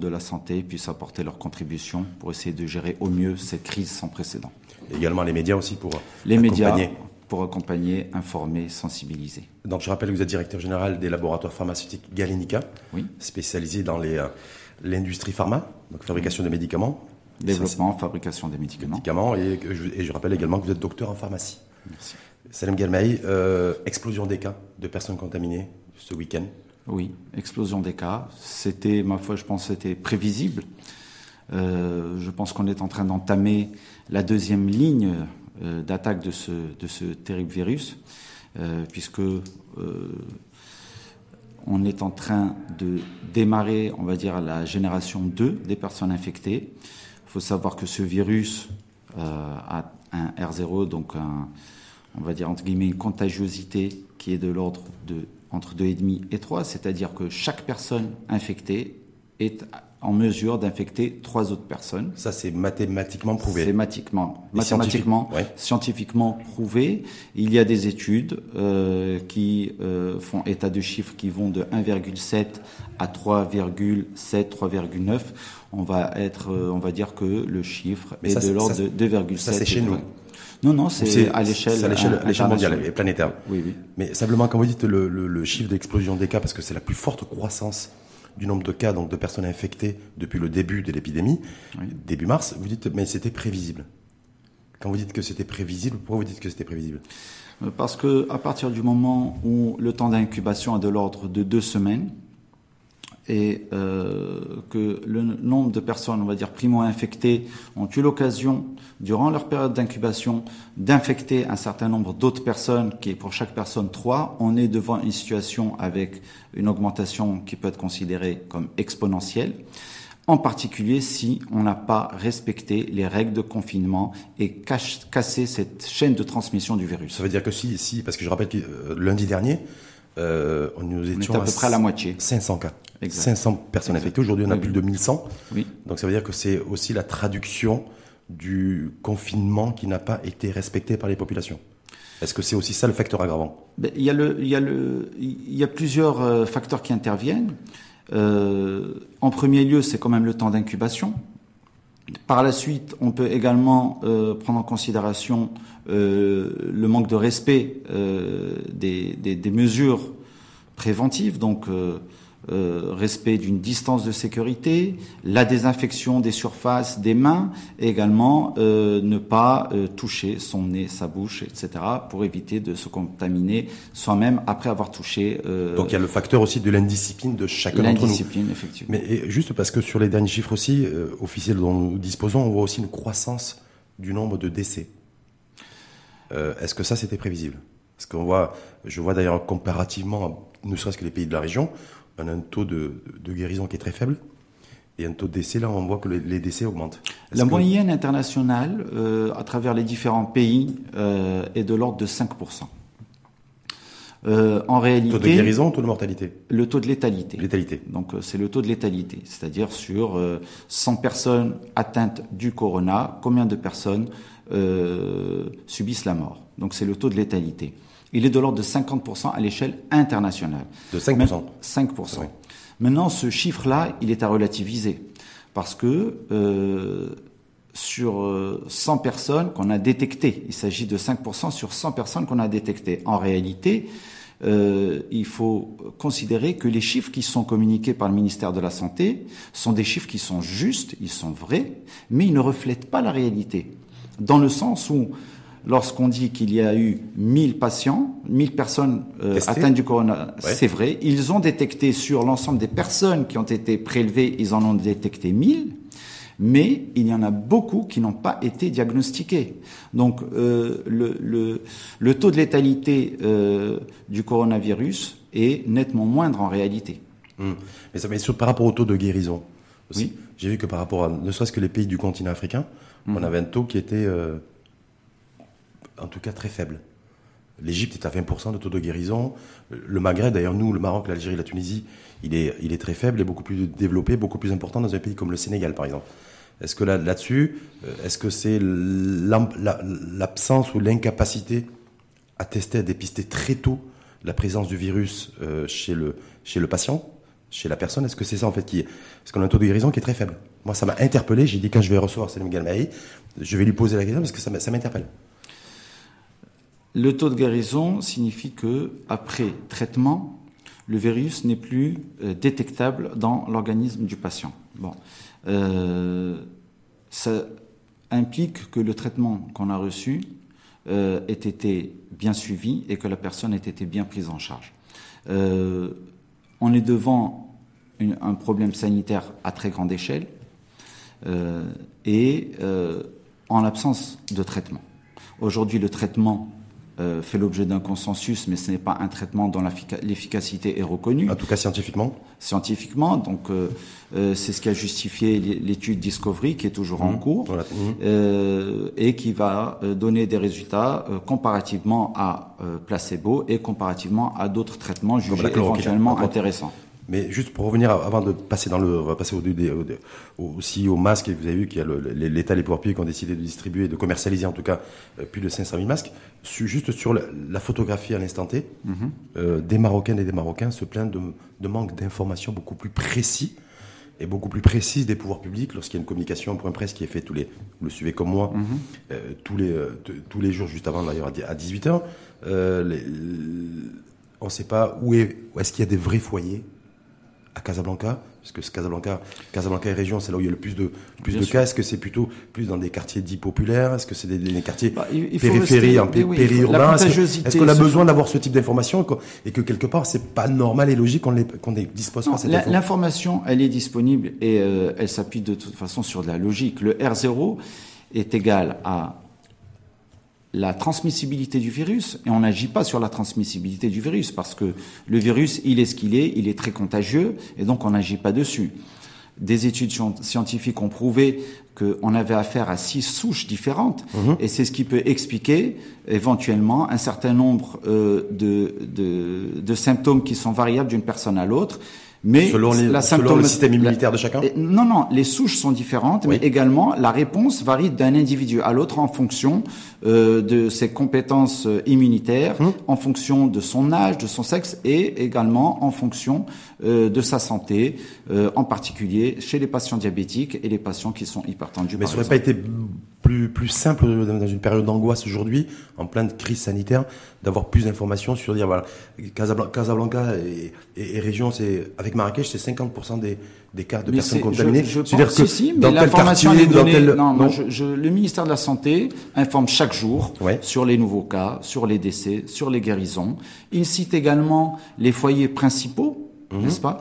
de la santé puissent apporter leur contribution pour essayer de gérer au mieux cette crise sans précédent. Et également les médias aussi pour les médias pour accompagner, informer, sensibiliser. Donc je rappelle que vous êtes directeur général des laboratoires pharmaceutiques Galenica, oui. spécialisé dans euh, l'industrie pharma, donc fabrication de médicaments. Développement, fabrication des médicaments. médicaments et, je, rappelle également que vous êtes docteur en pharmacie. Merci. Salem Galmaï, euh, explosion des cas de personnes contaminées ce week-end. Oui, explosion des cas. C'était, ma foi, je pense, c'était prévisible. Euh, je pense qu'on est en train d'entamer la deuxième ligne euh, d'attaque de ce, de ce terrible virus, euh, puisque on est en train de démarrer, on va dire, la génération 2 des personnes infectées. Il faut savoir que ce virus a un R0, donc on va dire entre guillemets une contagiosité qui est de l'ordre de entre 2,5 et 3, c'est-à-dire que chaque personne infectée est en mesure d'infecter trois autres personnes. Ça, c'est mathématiquement prouvé. C'est mathématiquement, mathématiquement scientifiquement prouvé. Il y a des études euh, qui euh, font état de chiffres qui vont de 1,7 à 3,7, 3,9. On va être, euh, on va dire que le chiffre est de l'ordre de 2,7. Ça, c'est chez nous. Non, non, c'est à l'échelle mondiale et planétaire. Oui, oui. Mais simplement, quand vous dites le, le, chiffre d'explosion des cas, parce que c'est la plus forte croissance du nombre de cas, donc de personnes infectées depuis le début de l'épidémie, début mars, vous dites, mais c'était prévisible. Quand vous dites que c'était prévisible, pourquoi vous dites que c'était prévisible? Euh, Parce que à partir du moment où le temps d'incubation est de l'ordre de deux semaines, et euh, que le nombre de personnes, on va dire, primo-infectées ont eu l'occasion, durant leur période d'incubation, d'infecter un certain nombre d'autres personnes, qui est pour chaque personne trois, on est devant une situation avec une augmentation qui peut être considérée comme exponentielle en particulier si on n'a pas respecté les règles de confinement et cassé cette chaîne de transmission du virus. Ça veut dire que si, si parce que je rappelle que euh, lundi dernier, euh, nous étions à peu près à la moitié. 500 cas. 500 personnes infectées. Aujourd'hui, on a plus de 1100. Oui. Donc ça veut dire que c'est aussi la traduction du confinement qui n'a pas été respecté par les populations. Est-ce que c'est aussi ça le facteur aggravant? Ben, il, y a le, il, y a le, il y a plusieurs euh, facteurs qui interviennent. Euh, en premier lieu, c'est quand même le temps d'incubation. Par la suite, on peut également euh, prendre en considération euh, le manque de respect euh, des, des, des, mesures préventives, donc euh, respect d'une distance de sécurité, la désinfection des surfaces des mains, et également ne pas toucher son nez, sa bouche, etc., pour éviter de se contaminer soi-même après avoir touché. Donc il y a le facteur aussi de l'indiscipline de chacun d'entre nous. L'indiscipline, effectivement. Mais juste parce que sur les derniers chiffres aussi officiels dont nous disposons, on voit aussi une croissance du nombre de décès. Est-ce que ça c'était prévisible? Parce qu'on voit, je vois d'ailleurs comparativement, ne serait-ce que les pays de la région, on a un taux de, guérison qui est très faible. Et un taux de décès, là, on voit que les, décès augmentent. La moyenne internationale, euh, à travers les différents pays, euh, est de l'ordre de 5%. Euh, en réalité, taux de guérison ou taux de mortalité? Le taux de létalité. Létalité. Donc c'est le taux de létalité, c'est-à-dire sur 100 personnes atteintes du corona, combien de personnes subissent la mort. Donc c'est le taux de létalité il est de l'ordre de 50% à l'échelle internationale. De 5% 5%. Maintenant, ce chiffre-là, il est à relativiser. Parce que euh, sur 100 euh, personnes qu'on a détectées, il s'agit de 5% sur 100 personnes qu'on a détectées. En réalité, euh, il faut considérer que les chiffres qui sont communiqués par le ministère de la Santé sont des chiffres qui sont justes, ils sont vrais, mais ils ne reflètent pas la réalité. Dans le sens où lorsqu'on dit qu'il y a eu 1000 patients, 1000 personnes euh, atteintes du corona, c'est vrai. Ils ont détecté sur l'ensemble des personnes qui ont été prélevées, ils en ont détecté 1000. Mais il y en a beaucoup qui n'ont pas été diagnostiqués. Donc euh, le, le, taux de létalité euh, du coronavirus est nettement moindre en réalité. Hum. Mais, ça, mais par rapport au taux de guérison aussi, j'ai vu que par rapport à ne serait-ce que les pays du continent africain, on hum. avait un taux qui était en tout cas très faible. L'Égypte est à 20% de taux de guérison. Le Maghreb, d'ailleurs, nous, le Maroc, l'Algérie, la Tunisie, il est, il est très faible et beaucoup plus développé, beaucoup plus important dans un pays comme le Sénégal, par exemple. Est-ce que là, là-dessus, euh, est-ce que c'est l'absence ou l'incapacité à tester, à dépister très tôt la présence du virus euh, chez, le, chez le patient chez la personne? Est-ce que c'est ça en fait qui est Parce qu'on a un taux de guérison qui est très faible. Moi, ça m'a interpellé. J'ai dit quand je vais recevoir Salim Galmaï, je vais lui poser la question parce que ça m'interpelle. Le taux de guérison signifie que après traitement, le virus n'est plus euh, détectable dans l'organisme du patient. Bon, euh, ça implique que le traitement qu'on a reçu euh, ait été bien suivi et que la personne ait été bien prise en charge. on est devant un problème sanitaire à très grande échelle et en l'absence de traitement. Aujourd'hui, le traitement euh, fait l'objet d'un consensus, mais ce n'est pas un traitement dont l'efficacité est reconnue. En tout cas scientifiquement Scientifiquement, donc euh, euh, c'est ce qui a justifié l'étude Discovery qui est toujours en mmh. cours mmh. et qui va donner des résultats comparativement à placebo et comparativement à d'autres traitements jugés éventuellement intéressants. Mais juste pour revenir, avant de passer dans le, on va passer au, aussi au masque, et vous avez vu qu'il y a l'État, les pouvoirs publics ont décidé de distribuer, de commercialiser en tout cas, euh, plus de 500 000 masques. Juste sur la, photographie à l'instant T, mm-hmm. euh, des Marocaines et des Marocains se plaignent de, manque d'informations beaucoup plus précis et beaucoup plus précises des pouvoirs publics lorsqu'il y a une communication point presse qui est faite tous les, vous le suivez comme moi, mm-hmm. euh, tous les tous les jours juste avant d'ailleurs à 18 h on ne sait pas où est où est-ce qu'il y a des vrais foyers à Casablanca Parce que Casablanca, Casablanca et région, c'est là où il y a le plus de, plus de cas. Est-ce que c'est plutôt plus dans des quartiers dits populaires? Est-ce que c'est des, quartiers bah, périurbains? Est-ce qu'on a besoin d'avoir ce type d'information et que quelque part, c'est pas normal et logique qu'on qu'on dispose pas cette L'information, elle est disponible et euh, elle s'appuie de toute façon sur de la logique. Le R0 est égal à la transmissibilité du virus et on n'agit pas sur la transmissibilité du virus parce que le virus, il est ce qu'il est, il est très contagieux et donc on n'agit pas dessus. Des études scientifiques ont prouvé qu'on avait affaire à six souches différentes mhm. et c'est ce qui peut expliquer éventuellement un certain nombre euh, de, de, de symptômes qui sont variables d'une personne à l'autre mais selon, la selon le système immunitaire de chacun Non, non, les souches sont différentes, mais également la réponse varie d'un individu à l'autre en fonction euh, de ses compétences euh, immunitaires, hum. en fonction de son âge, de son sexe et également en fonction euh, de sa santé, euh, en particulier chez les patients diabétiques et les patients qui sont hypertendus. Mais ça n'aurait pas été plus, plus simple dans une période d'angoisse aujourd'hui, en pleine crise sanitaire, d'avoir plus d'informations sur dire voilà Casablanca, et, et, région c'est avec Marrakech c'est 50% des, des cas de personnes contaminées. Je, je pense que si, mais l'information est donnée. Non, non je, le ministère de la santé informe chaque jour sur les nouveaux cas, sur les décès, sur les guérisons. Il cite également les foyers principaux, mhm. n'est-ce pas?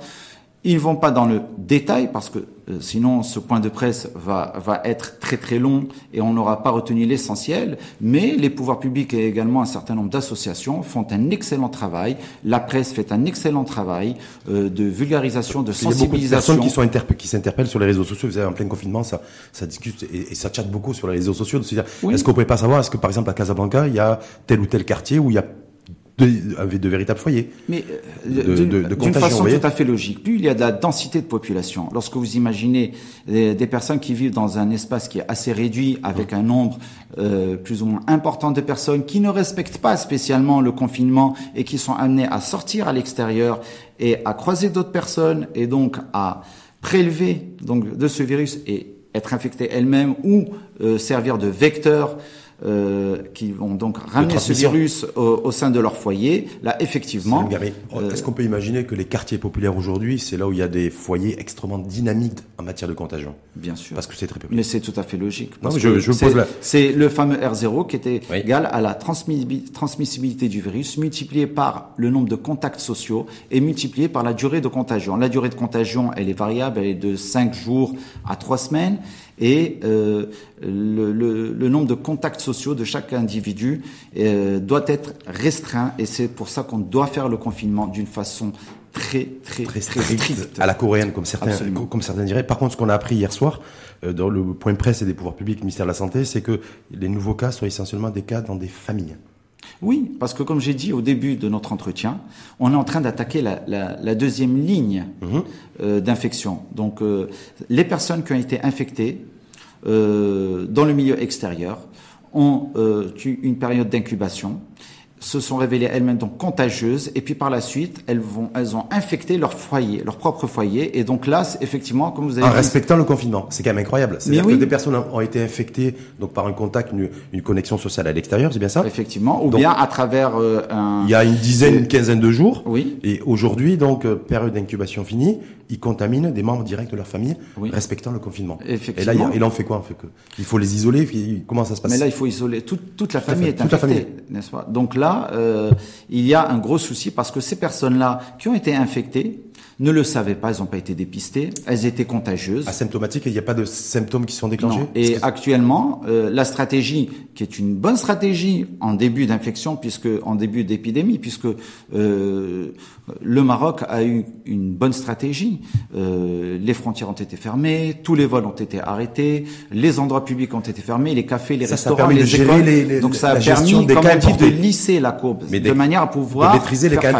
Ils vont pas dans le détail parce que euh, sinon ce point de presse va, va être très très long et on n'aura pas retenu l'essentiel. Mais les pouvoirs publics et également un certain nombre d'associations font un excellent travail. La presse fait un excellent travail euh, de vulgarisation, de sensibilisation. Il y a personnes qui, sont qui s'interpellent sur les réseaux sociaux. Vous savez, en plein confinement, ça, ça discute et, ça chatte beaucoup sur les réseaux sociaux. De se dire, est-ce qu'on pourrait pas savoir, est-ce que par exemple à Casablanca, il y a tel ou tel quartier où il y a de, de véritables foyers. Mais euh, d'une façon tout à fait logique. Plus il y a de la densité de population, lorsque vous imaginez des, personnes qui vivent dans un espace qui est assez réduit, avec un nombre euh, plus ou moins important de personnes qui ne respectent pas spécialement le confinement et qui sont amenées à sortir à l'extérieur et à croiser d'autres personnes et donc à prélever donc de ce virus et être infectées elles-mêmes ou euh, servir de vecteur euh, qui vont donc ramener ce virus au, sein de leur foyer, là effectivement. Euh, est-ce qu'on peut imaginer que les quartiers populaires aujourd'hui, c'est là où il y a des foyers extrêmement dynamiques en matière de contagion? Bien sûr. Parce que c'est très Mais c'est tout à fait logique. C'est le fameux R0 qui était égal à la transmissibilité du virus multiplié par le nombre de contacts sociaux et multiplié par la durée de contagion. La durée de contagion, elle est variable, elle est de 5 jours à 3 semaines et euh, le, le, le, nombre de contacts sociaux de chaque individu euh, doit être restreint et c'est pour ça qu'on doit faire le confinement d'une façon très très très, stricte, à la coréenne comme certains comme certains diraient. Par contre, ce qu'on a appris hier soir euh, dans le point de presse et des pouvoirs publics, du ministère de la santé, c'est que les nouveaux cas sont essentiellement des cas dans des familles. Oui, parce que comme j'ai dit au début de notre entretien, on est en train d'attaquer la, la, la, deuxième ligne mhm. euh, d'infection. Donc euh, les personnes qui ont été infectées euh, dans le milieu extérieur ont euh, une période d'incubation. Se sont révélées elles-mêmes donc contagieuses et puis par la suite elles vont elles ont infecté leur foyer leur propre foyer et donc là effectivement comme vous avez en dit, respectant le confinement. C'est quand même incroyable. C'est-à-dire oui. que des personnes ont été infectées donc par un contact une, une connexion sociale à l'extérieur c'est bien ça? Effectivement ou Donc, bien à travers euh, un il y a une dizaine une quinzaine de jours. Oui. Et aujourd'hui donc euh, période d'incubation finie ils contaminent des membres directs de leur famille Oui. respectant le confinement. Et là il, et là on fait quoi on fait que il faut les isoler comment ça se passe? Mais là, il faut isoler. Toute, toute la famille est infectée, n'est-ce pas? Donc là, euh, il y a un gros souci parce que ces personnes-là qui ont été infectées ne le savaient pas, elles n'ont pas été dépistées, elles étaient contagieuses. asymptomatique et il n'y a pas de symptômes qui sont déclenchés Non. Et actuellement, euh, la stratégie, qui est une bonne stratégie en début d'infection, puisque en début d'épidémie, puisque euh, le Maroc a eu une bonne stratégie. Euh, les frontières ont été fermées, tous les vols ont été arrêtés, les endroits publics ont été fermés, les cafés, les Ça, ça restaurants, de les écoles. les- les- Donc ça a permis cas même de lisser la courbe, Mais de manière à pouvoir de maîtriser les cas.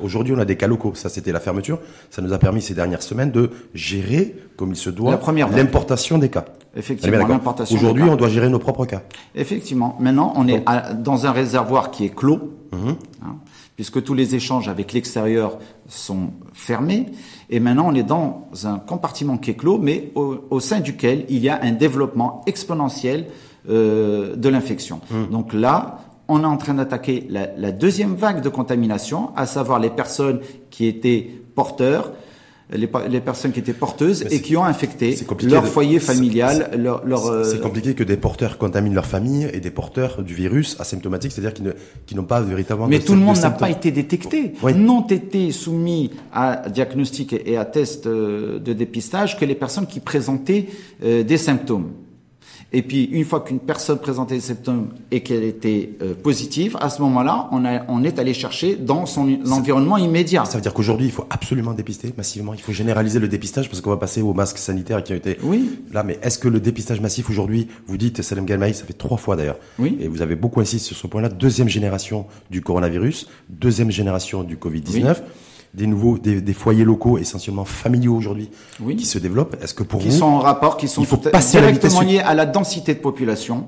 Aujourd'hui, on a des cas locaux. Ça, c'était la fermeture. Ça nous a permis ces dernières semaines de gérer, comme il se doit, l'importation des cas. Effectivement, l'importation Aujourd'hui, on doit gérer nos propres cas. Effectivement. Maintenant, on est à- dans un réservoir qui est clos, Mhm. hein, puisque tous les échanges avec l'extérieur sont fermés. Et maintenant, on est dans un compartiment qui est clos, mais au, au sein duquel il y a un développement exponentiel euh, de l'infection. Mhm. Donc là, on est en train d'attaquer la, la deuxième vague de contamination, à savoir les personnes qui étaient porteurs, les, personnes qui étaient porteuses et qui ont infecté leur foyer familial, leur, leur, euh, C'est compliqué que des porteurs contaminent leur famille et des porteurs du virus asymptomatiques, c'est-à-dire qui ne- qui n'ont pas véritablement Mais de tout le monde n'a pas été détecté, Oui. n'ont été soumis à diagnostic et à test euh, de dépistage que les personnes qui présentaient euh, des symptômes. Et puis, une fois qu'une personne présentait des symptômes et qu'elle était euh, positive, à ce moment-là, on, a- on est allé chercher dans son environnement immédiat. Ça veut dire qu'aujourd'hui, il faut absolument dépister massivement. Il faut généraliser le dépistage parce qu'on va passer aux masques sanitaires qui ont été Oui. là. Mais est-ce que le dépistage massif aujourd'hui, vous dites, Salem Galmaï, ça fait trois fois d'ailleurs. Oui. Et vous avez beaucoup insisté sur ce point-là. Deuxième génération du coronavirus, deuxième génération du Covid-19. Des nouveaux, des, des foyers locaux essentiellement familiaux aujourd'hui Oui. qui se développent. Est-ce que pour qui vous, sont en rapport, qui sont il faut passer à la directement liés à la densité de population.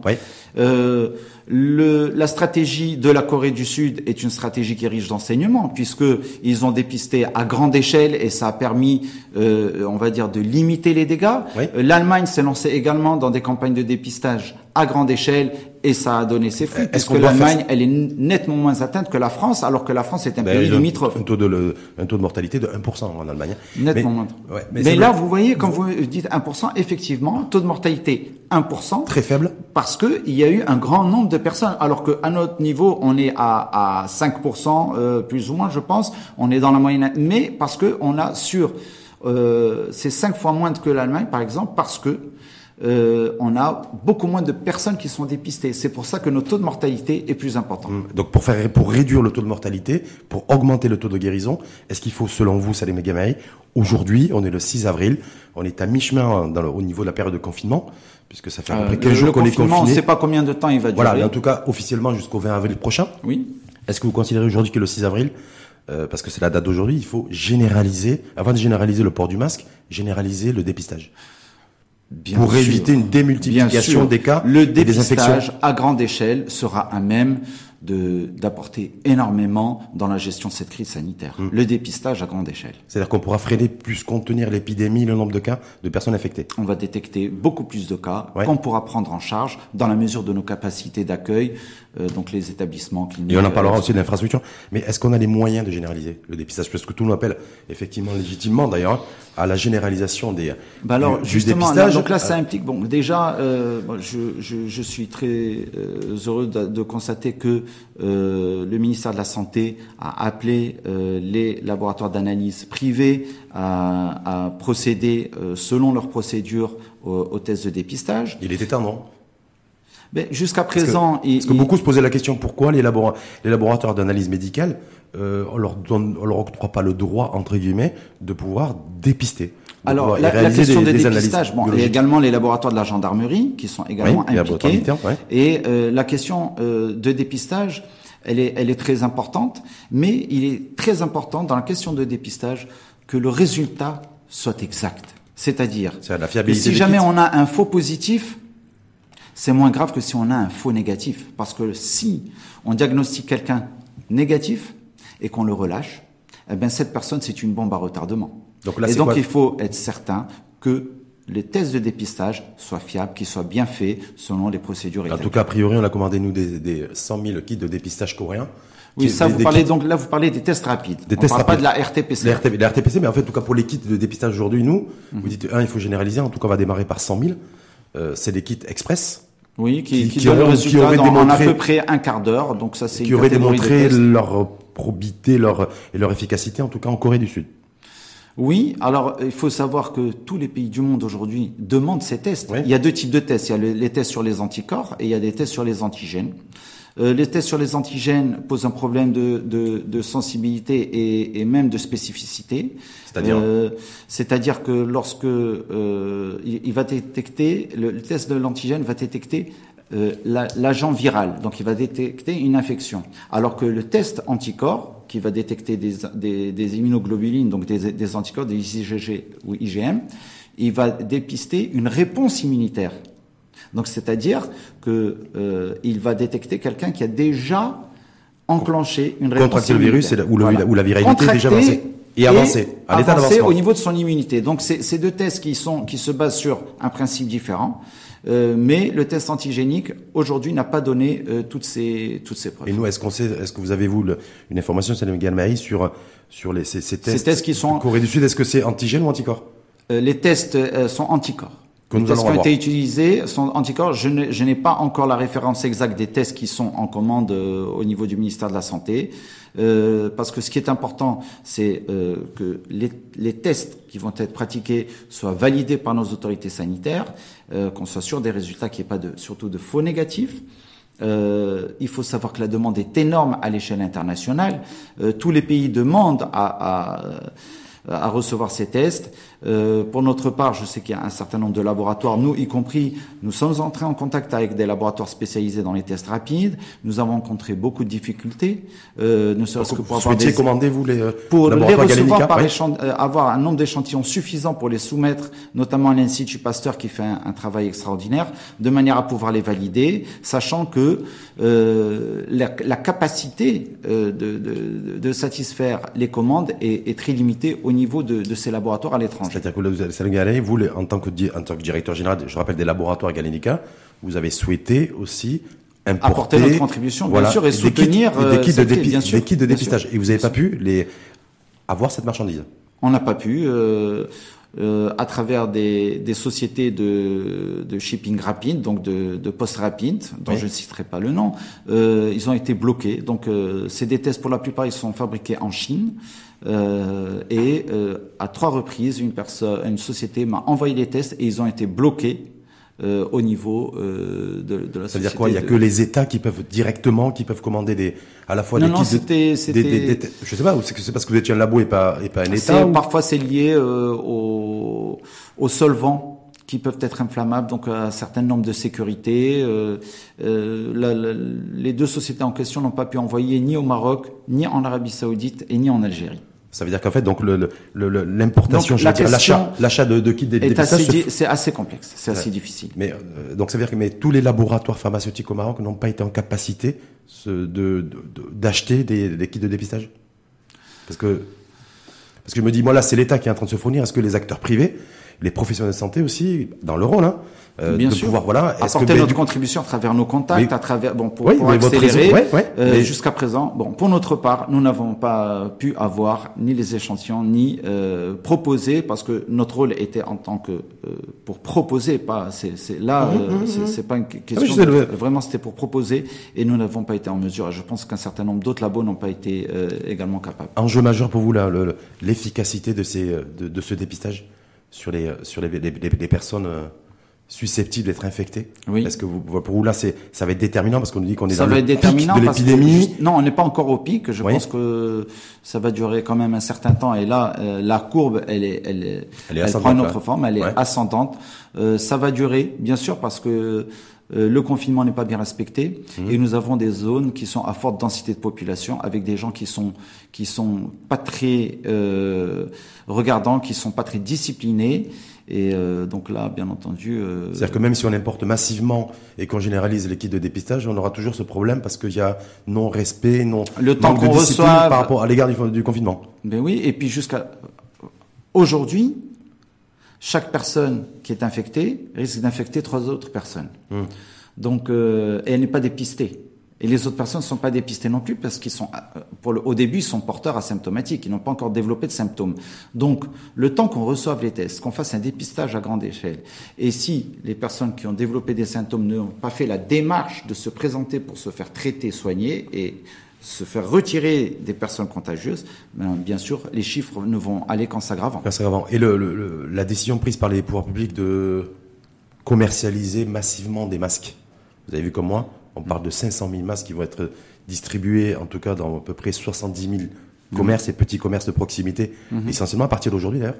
Euh, le, la stratégie de la Corée du Sud est une stratégie qui est riche d'enseignements, puisque ils ont dépisté à grande échelle et ça a permis, euh, on va dire, de limiter les dégâts. Oui. Euh, L'Allemagne s'est lancée également dans des campagnes de dépistage à grande échelle et ça a donné ses fruits, Est-ce puisque faire l'Allemagne, elle est nettement moins atteinte que la France, alors que la France est un Ben, pays limitrophe. un taux de le- un taux de mortalité de 1% en Allemagne. Nettement moins. ouais, mais là, vous voyez, quand vous dites 1%, effectivement, taux de mortalité 1%. très faible. Parce que il y a eu un grand nombre de personnes, alors que à notre niveau, on est à, à 5%, euh, plus ou moins, je pense. On est dans la moyenne, mais parce que on a sur, euh, c'est cinq fois moins que l'Allemagne, par exemple, parce que euh, on a beaucoup moins de personnes qui sont dépistées. C'est pour ça que notre taux de mortalité est plus important. Donc pour faire pour réduire le taux de mortalité, pour augmenter le taux de guérison, est-ce qu'il faut selon vous, Salim Gamaï, aujourd'hui, on est le 6 avril, on est à mi-chemin dans le- au niveau de la période de confinement, puisque ça fait à peu Euh, près 15 le jours qu'on est confinement, on ne confiné. sait pas combien de temps il va durer. Voilà, mais en tout cas officiellement jusqu'au 20 avril prochain. Oui. Est-ce que vous considérez aujourd'hui que le 6 avril, euh, parce que c'est la date d'aujourd'hui, il faut généraliser, avant de généraliser le port du masque, généraliser le dépistage? Bien pour sûr. éviter une démultiplication des cas Le et des infections dépistage à grande échelle sera à même d'apporter énormément dans la gestion de cette crise sanitaire. Mm. Le dépistage à grande échelle. C'est-à-dire qu'on pourra freiner plus contenir l'épidémie, le nombre de cas de personnes infectées. On va détecter beaucoup plus de cas Ouais. qu'on pourra prendre en charge dans la mesure de nos capacités d'accueil, euh, donc les établissements cliniques. Et on en parlera euh, aussi de l'infrastructure. Mais est-ce qu'on a les moyens de généraliser le dépistage? Parce que tout le monde appelle, effectivement, légitimement d'ailleurs, à la généralisation des, Bah alors du, du justement, là, donc là, ça implique. Bon, déjà, euh, je, je, je suis très euh, heureux de, de constater que euh, le ministère de la Santé a appelé euh, les laboratoires d'analyse privés à, à procéder euh, selon leurs procédures aux, tests de dépistage. Il était temps, non Mais jusqu'à Parce que- présent, il- Parce que il- beaucoup se posaient la question pourquoi les, labora- les laboratoires d'analyse médicale, on leur donne, on leur octroie pas le droit entre guillemets de pouvoir dépister? De Alors, la, la question des- de des analyses dépistage, bon, il y a également les laboratoires de la gendarmerie qui sont également Oui, impliqués. ouais. Et euh, la question euh, de dépistage, elle est, elle est très importante, mais il est très important dans la question de dépistage que le résultat soit exact. C'est-à-dire si jamais on a un faux positif, c'est moins grave que si on a un faux négatif. Parce que si on diagnostique quelqu'un négatif et qu'on le relâche, eh bien cette personne, c'est une bombe à retardement. Donc là, et donc il faut être certain que les tests de dépistage soient fiables, qu'ils soient bien faits selon les procédures. En tout cas, a priori, on a commandé nous des, des 100 000 kits de dépistage coréens. Oui, ça, vous parlez donc là, vous parlez des tests rapides. Des on tests parle pas de la RTPC. La, RTPC, mais en fait, en tout cas pour les kits de dépistage aujourd'hui, nous, mhm. vous dites un, il faut généraliser. En tout cas, on va démarrer par 100 000. Euh, c'est des kits express. Oui, qui, qui, qui résultat dans démontré, à peu près un quart d'heure. Donc ça, c'est qui auraient démontré leur probité, leur et leur efficacité, en tout cas en Corée du Sud. Oui, alors il faut savoir que tous les pays du monde aujourd'hui demandent ces tests. Il y a deux types de tests. Il y a les tests sur les anticorps et il y a des tests sur les antigènes. Euh, les tests sur les antigènes posent un problème de, de, de sensibilité et, et, même de spécificité. C'est-à-dire euh, C'est-à-dire que lorsque euh, il, va détecter, le, le test de l'antigène va détecter euh, l'agent viral, donc il va détecter une infection. Alors que le test anticorps, qui va détecter des, des, des immunoglobulines, donc des, des, anticorps, des IgG ou IgM, il va dépister une réponse immunitaire. Donc c'est-à-dire que euh, il va détecter quelqu'un qui a déjà enclenché une réponse Contracté le virus ou, la, ou la viralité est déjà avancée et avancé à l'état d'avancement au niveau de son immunité. Donc c'est deux tests qui sont qui se basent sur un principe différent. Euh, mais le test antigénique aujourd'hui n'a pas donné euh, toutes ces toutes ces preuves. Et nous, est-ce qu'on sait, est-ce que vous avez vous une information, Salim Galmaï, sur sur les ces, ces tests, ces tests qui sont Corée du Sud, est-ce que c'est antigène ou anticorps? Euh, Les tests euh, sont anticorps. Que les tests qui ont été utilisés sont anticorps. Je n'ai pas encore la référence exacte des tests qui sont en commande au niveau du ministère de la Santé. Euh, parce que ce qui est important, c'est euh, que les, les, tests qui vont être pratiqués soient validés par nos autorités sanitaires, euh, qu'on soit sûr des résultats, qu'il n'y ait pas de, surtout de faux négatifs. Euh, il faut savoir que la demande est énorme à l'échelle internationale. tous les pays demandent à, à à recevoir ces tests. Euh, pour notre part, je sais qu'il y a un certain nombre de laboratoires, nous y compris, nous sommes entrés en contact avec des laboratoires spécialisés dans les tests rapides. Nous avons rencontré beaucoup de difficultés, euh, ne serait-ce que pour avoir des... vous les euh, pour les recevoir par euh, avoir un nombre d'échantillons suffisant pour les soumettre, notamment à l'Institut Pasteur qui fait un, travail extraordinaire, de manière à pouvoir les valider, sachant que euh, la, la, capacité euh, de, de, de, satisfaire les commandes est, est très limitée au niveau de, de ces laboratoires à l'étranger. C'est-à-dire que vous, vous, en tant, que, en tant que directeur général, je rappelle, des laboratoires Galenica, vous avez souhaité aussi importer, apporter notre contribution, bien sûr, et soutenir des kits, de, euh, kits de dépistage. Et vous n'avez pas pu les avoir cette marchandise? On n'a pas pu. Euh, euh, à travers des, des sociétés de, de, shipping rapide, donc de, de post rapide, dont je ne citerai pas le nom, euh, ils ont été bloqués. Donc, euh, c'est des tests pour la plupart, ils sont fabriqués en Chine. Euh, et euh, à trois reprises, une personne, une société m'a envoyé les tests et ils ont été bloqués euh, au niveau euh, de, de, la société. Ça veut dire quoi? Il y a que les États qui peuvent directement, qui peuvent commander des, à la fois non, des non, c'était, c'était, je sais pas, c'est parce que vous étiez un labo et pas et pas un État. Parfois, c'est lié euh, aux, aux solvants qui peuvent être inflammables, donc à un certain nombre de sécurités. Euh, euh, la, la, les deux sociétés en question n'ont pas pu envoyer ni au Maroc, ni en Arabie Saoudite et ni en Algérie. Ça veut dire qu'en fait, donc l'importation, l'achat, l'achat de, de kits dépistage, c'est assez complexe, c'est assez difficile. Mais euh, donc ça veut dire que mais tous les laboratoires pharmaceutiques au Maroc n'ont pas été en capacité de d'acheter des, des, kits de dépistage, parce que parce que je me dis moi là c'est l'État qui est en train de se fournir. Est-ce que les acteurs privés, les professionnels de santé aussi, dans le rôle, hein, euh, Bien de sûr. pouvoir voilà apporter notre contribution à travers nos contacts, à travers bon pour, pour accélérer. euh, Jusqu'à présent, bon pour notre part, nous n'avons pas pu avoir ni les échantillons ni euh, proposer parce que notre rôle était en tant que euh, pour proposer, pas c'est là mmh, euh, mmh, mmh. c'est pas une ah question vraiment c'était pour proposer et nous n'avons pas été en mesure. je pense qu'un certain nombre d'autres labos n'ont pas été euh, également capables. Enjeu majeur pour vous là l'efficacité de ces de, de, ce dépistage? Sur les sur les, les, les personnes susceptibles d'être infectés Oui. Est-ce que vous, pour vous là, c'est, ça va être déterminant parce qu'on nous dit qu'on est ça dans va le être déterminant pic de l'épidémie. Non, on n'est pas encore au pic. Je pense que ça va durer quand même un certain temps. Et là, euh, la courbe, elle est, elle, est, elle, est elle prend une autre forme. Elle est ascendante. Euh, ça va durer, bien sûr, parce que euh, le confinement n'est pas bien respecté mmh. et nous avons des zones qui sont à forte densité de population avec des gens qui sont qui sont pas très euh, regardants, qui sont pas très disciplinés Et euh, donc là, bien entendu. Euh, C'est-à-dire que même si on importe massivement et qu'on généralise les kits de dépistage, on aura toujours ce problème parce qu'il y a non-respect, non le temps qu'on reçoit par rapport à l'égard du, confinement. Ben oui, et puis jusqu'à aujourd'hui, chaque personne qui est infectée risque d'infecter trois autres personnes. Hum. Donc, euh, et elle n'est pas dépistée. Et les autres personnes ne sont pas dépistées non plus parce qu'ils sont, euh, pour le, au début, ils sont porteurs asymptomatiques, ils n'ont pas encore développé de symptômes. Donc, le temps qu'on reçoive les tests, qu'on fasse un dépistage à grande échelle, et si les personnes qui ont développé des symptômes n'ont pas fait la démarche de se présenter pour se faire traiter, soigner et se faire retirer des personnes contagieuses, ben, bien sûr, les chiffres ne vont aller qu'en s'aggravant. Et le, la décision prise par les pouvoirs publics de commercialiser massivement des masques, vous avez vu comme moi, on parle de 500 000 masques qui vont être distribués, en tout cas dans à peu près 70 000 commerces et petits commerces de proximité, mhm. essentiellement à partir d'aujourd'hui d'ailleurs.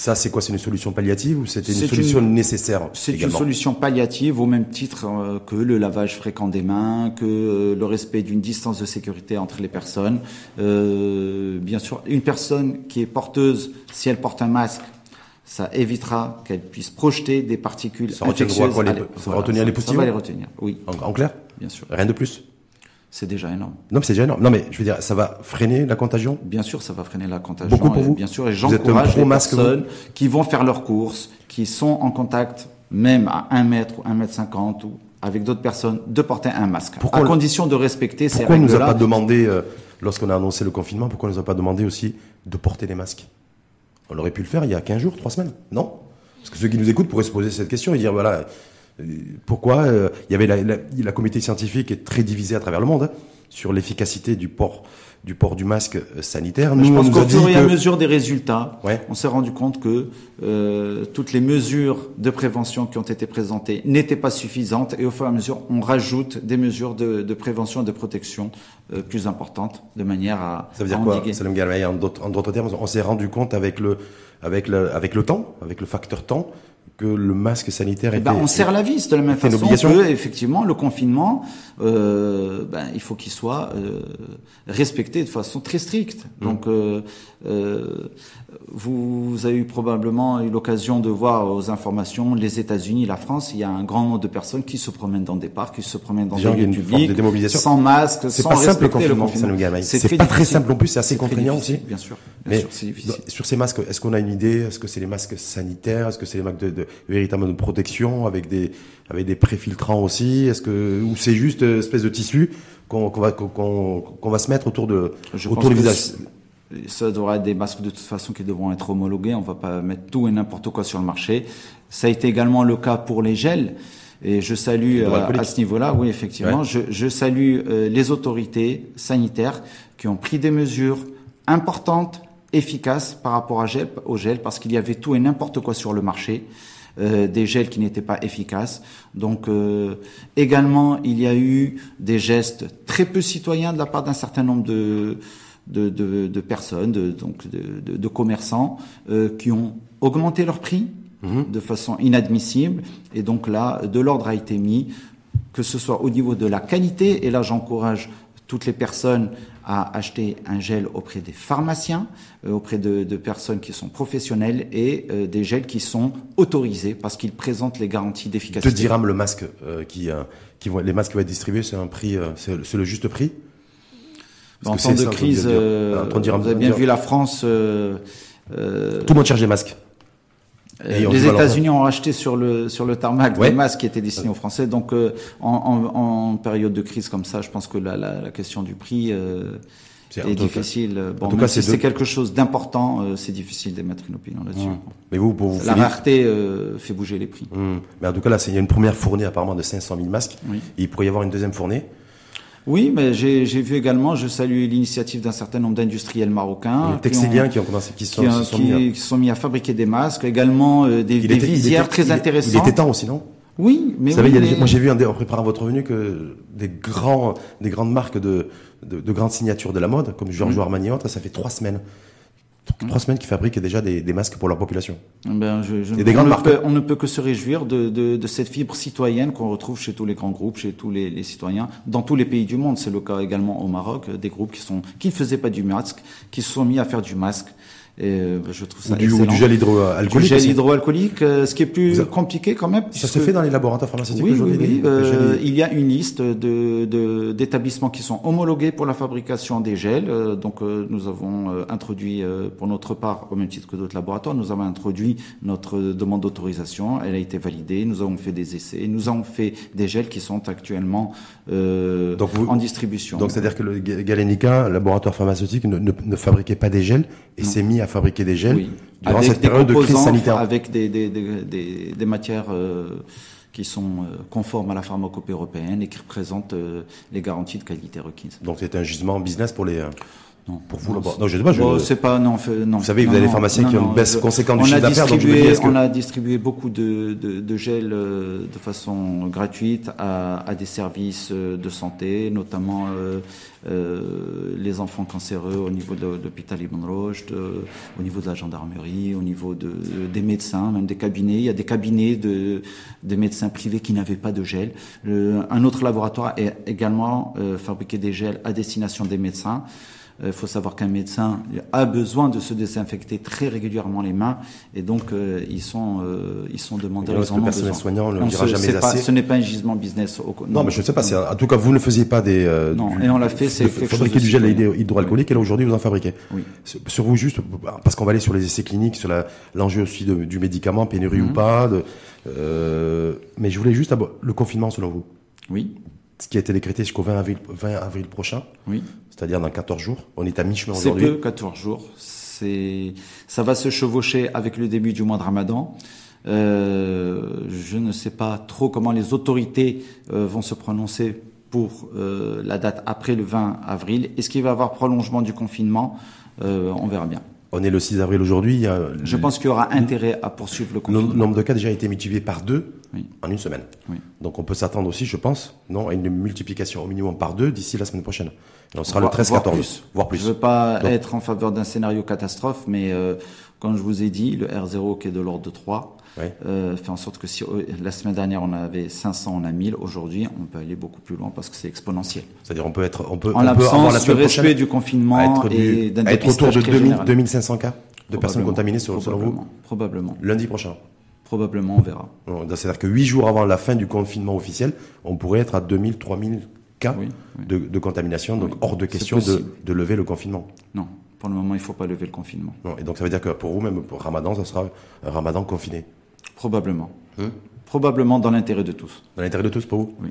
Ça, c'est quoi C'est une solution palliative ou c'était une solution nécessaire C'est une solution palliative au même titre euh, que le lavage fréquent des mains, que euh, le respect d'une distance de sécurité entre les personnes. Euh, bien sûr, une personne qui est porteuse, si elle porte un masque, ça évitera qu'elle puisse projeter des particules ça infectieuses. Quoi, les, ça va retenir les poussives Ça va les retenir, oui. En, clair Bien sûr. Rien de plus c'est déjà énorme. Non, mais c'est déjà énorme. Non, mais je veux dire, ça va freiner la contagion? Bien sûr, ça va freiner la contagion. Beaucoup pour vous? Bien sûr, et j'encourage les personnes qui vont faire leurs courses, qui sont en contact même à 1 mètre ou 1 mètre 50 ou avec d'autres personnes, de porter un masque. Pourquoi à condition de respecter ces règles-là. Pourquoi on nous a pas demandé, euh, lorsqu'on a annoncé le confinement, pourquoi on nous a pas demandé aussi de porter des masques? On aurait pu le faire il y a 15 jours, 3 semaines, non? Parce que ceux qui nous écoutent pourraient se poser cette question et dire voilà, pourquoi euh, il y avait la, la, comité scientifique est très divisée à travers le monde hein, sur l'efficacité du port du port du masque euh, sanitaire. Nous, je pense qu'au fur et à mesure des résultats, on s'est rendu compte que euh, toutes les mesures de prévention qui ont été présentées n'étaient pas suffisantes et au fur et à mesure, on rajoute des mesures de, de prévention et de protection euh, plus importantes de manière à Ça veut dire quoi, Salim En d'autres termes, on s'est rendu compte avec le, avec, le, avec le temps, avec le facteur temps, que le masque sanitaire eh ben, on serre la vis de la même façon que effectivement le confinement euh, ben, il faut qu'il soit euh, respecté de façon très stricte mmh. donc euh, euh, vous, avez eu probablement eu l'occasion de voir aux informations les États-Unis, la France. Il y a un grand nombre de personnes qui se promènent dans des parcs, qui se promènent dans des lieux publics, sans masque, sans pas simple respecter le confinement. C'est pas très simple non plus. C'est assez contraignant aussi. Bien sûr. Mais sur ces masques, est-ce qu'on a une idée? Est-ce que c'est les masques sanitaires? Est-ce que c'est les masques de, de, véritablement de protection avec des avec des préfiltrants aussi? Est-ce que ou c'est juste une espèce de tissu qu'on va qu'on va se mettre autour de autour du visage ça devra être des masques de toute façon qui devront être homologués. On va pas mettre tout et n'importe quoi sur le marché. Ça a été également le cas pour les gels. Et je salue euh, à ce niveau-là, oui, effectivement, je, je, salue euh, les autorités sanitaires qui ont pris des mesures importantes, efficaces par rapport à gel, au gel, parce qu'il y avait tout et n'importe quoi sur le marché. Euh, des gels qui n'étaient pas efficaces. Donc également, il y a eu des gestes très peu citoyens de la part d'un certain nombre de, de, de, de personnes, de, donc de, de commerçants, euh, qui ont augmenté leur prix mhm. de façon inadmissible. Et donc là, de l'ordre a été mis, que ce soit au niveau de la qualité, et là j'encourage toutes les personnes à acheter un gel auprès des pharmaciens, euh, auprès de, de, personnes qui sont professionnelles et euh, des gels qui sont autorisés parce qu'ils présentent les garanties d'efficacité. 2 dirhams le masque qui, qui vont, les masques qui vont être distribués, c'est un prix, c'est le juste prix? En temps de crise, euh, vous avez bien vu la France. Euh, euh, Tout le monde cherche des masques. les États-Unis ont acheté sur le sur le tarmac des masques qui étaient destinés aux Français. Donc, en, en, période de crise comme ça, je pense que la, la, la question du prix est, difficile. Bon, en tout cas, si c'est quelque chose d'important, c'est difficile d'émettre une opinion là-dessus. Mmh. Mais vous, pour vous la rareté fait bouger les prix. Mmh. Mais en tout cas, là, il y a une première fournée apparemment de 500 000 masques. Et il pourrait y avoir une deuxième fournée. Oui, mais j'ai vu également, je salue l'initiative d'un certain nombre d'industriels marocains. Les textiliens qui ont, commencé, qui, sont, qui, sont, mis à... sont, mis à... fabriquer des masques, également euh, des, des visières très intéressantes. Il était temps aussi, non? Oui, mais, Vous oui, savez, moi j'ai vu en préparant votre venue que des grands, des grandes marques de, de, de grandes signatures de la mode, comme Giorgio mmh. Armani, ça fait trois semaines trois semaines qui fabriquent déjà des, des, masques pour leur population. Ben, je, je, des on, ne peut, on, ne peut, que se réjouir de, de, de cette fibre citoyenne qu'on retrouve chez tous les grands groupes, chez tous les, les citoyens, dans tous les pays du monde. C'est le cas également au Maroc, des groupes qui sont qui ne faisaient pas du masque, qui se sont mis à faire du masque. Et euh, je trouve ça ou du, excellent. ou du gel hydroalcoolique. Du gel hydroalcoolique, euh, ce qui est plus a- compliqué quand même. Ça se fait dans les laboratoires pharmaceutiques oui, aujourd'hui oui. Euh, il y a une liste de de- d'établissements qui sont homologués pour la fabrication des gels. Euh, donc, euh, nous avons euh, introduit, euh, pour notre part, au même titre que d'autres laboratoires, nous avons introduit notre demande d'autorisation. Elle a été validée. Nous avons fait des essais. Nous avons fait des gels qui sont actuellement euh, Donc vous- en distribution. Donc c'est-à-dire que le Ga- Galenica, laboratoire pharmaceutique, ne, ne- ne fabriquait pas des gels et s'est mis à fabriquer des gels Oui. durant Avec cette des période de crise sanitaire. Avec des, des, des, matières euh, qui sont euh, conformes à la pharmacopée européenne et qui représentent euh, les garanties de qualité requises. Donc c'était un gisement business pour les. Non, Pour vous, non, là-bas. Non, je sais pas, je- Bon, c'est pas non, non. Vous savez, vous non, avez non, pharmaciens qui ont une baisse conséquente du on chiffre a d'affaires, donc je me dis, distribué- est-ce que- On a distribué beaucoup de, de, de gel euh, de façon gratuite à, à des services euh, de santé, notamment euh, euh, les enfants cancéreux au niveau de l'hôpital Ibn Rushd, euh, au niveau de la gendarmerie, au niveau de, des médecins, même des cabinets. Il y a des cabinets de des médecins privés qui n'avaient pas de gel. Un autre laboratoire a également euh, fabriqué des gels à destination des médecins. Il faut savoir qu'un médecin a besoin de se désinfecter très régulièrement les mains et donc euh, ils sont euh, ils sont. Et ils est-ce en le personnel besoin. soignant ne le On dira se- jamais pas- assez Ce n'est pas un gisement business. Au, Non, mais je ne sais pas. En tout cas, vous ne faisiez pas des. euh, Non, et on l'a fait, c'est fabriquer du gel hydroalcoolique et là aujourd'hui vous en fabriquez. Oui. Sur- vous juste, parce qu'on va aller sur les essais cliniques, sur l'enjeu aussi de- du médicament, pénurie Mhm. ou pas. de- euh, mais je voulais juste le confinement selon vous, Oui, ce qui a été décrété jusqu'au 20 avril, 20 avril prochain, oui. c'est-à-dire dans 14 jours. On est à mi-chemin C'est aujourd'hui. peu, 14 jours. C'est, ça va se chevaucher avec le début du mois de Ramadan. Euh, je ne sais pas trop comment les autorités euh, vont se prononcer pour euh, la date après le 20 avril. Est-ce qu'il va y avoir prolongement du confinement? On verra bien. On est le 6 avril aujourd'hui. Je pense qu'il y aura intérêt à poursuivre le le confinement. nombre de cas déjà a été multiplié par deux Oui. en une semaine. Oui. Donc on peut s'attendre aussi, je pense, non, à une multiplication au minimum par deux d'ici la semaine prochaine. Et on sera le 13-14, voire plus. voire plus. Je veux pas Donc- être en faveur d'un scénario catastrophe, mais euh, comme je vous ai dit, le R0 qui est de l'ordre de 3 Ouais. euh, fait en sorte que si euh, la semaine dernière on avait 500, on a 1000, aujourd'hui on peut aller beaucoup plus loin parce que c'est exponentiel. C'est-à-dire on peut être, on peut, En on peut avoir la respect prochaine du confinement être, et du- être autour de dépistage très 2000, général. 2500 cas de personnes contaminées selon, selon vous Probablement. Probablement. lundi prochain. Probablement, on verra. C'est-à-dire que 8 jours avant la fin du confinement officiel, on pourrait être à 2000, 3000 cas Oui, oui. De, de contamination, donc Oui, hors de question de, lever le confinement. Non, pour le moment, il faut pas lever le confinement. Non, et donc ça veut dire que pour vous, même pour Ramadan, ça sera un Ramadan confiné. Probablement. Hein? Probablement dans l'intérêt de tous. Dans l'intérêt de tous pour vous? Oui.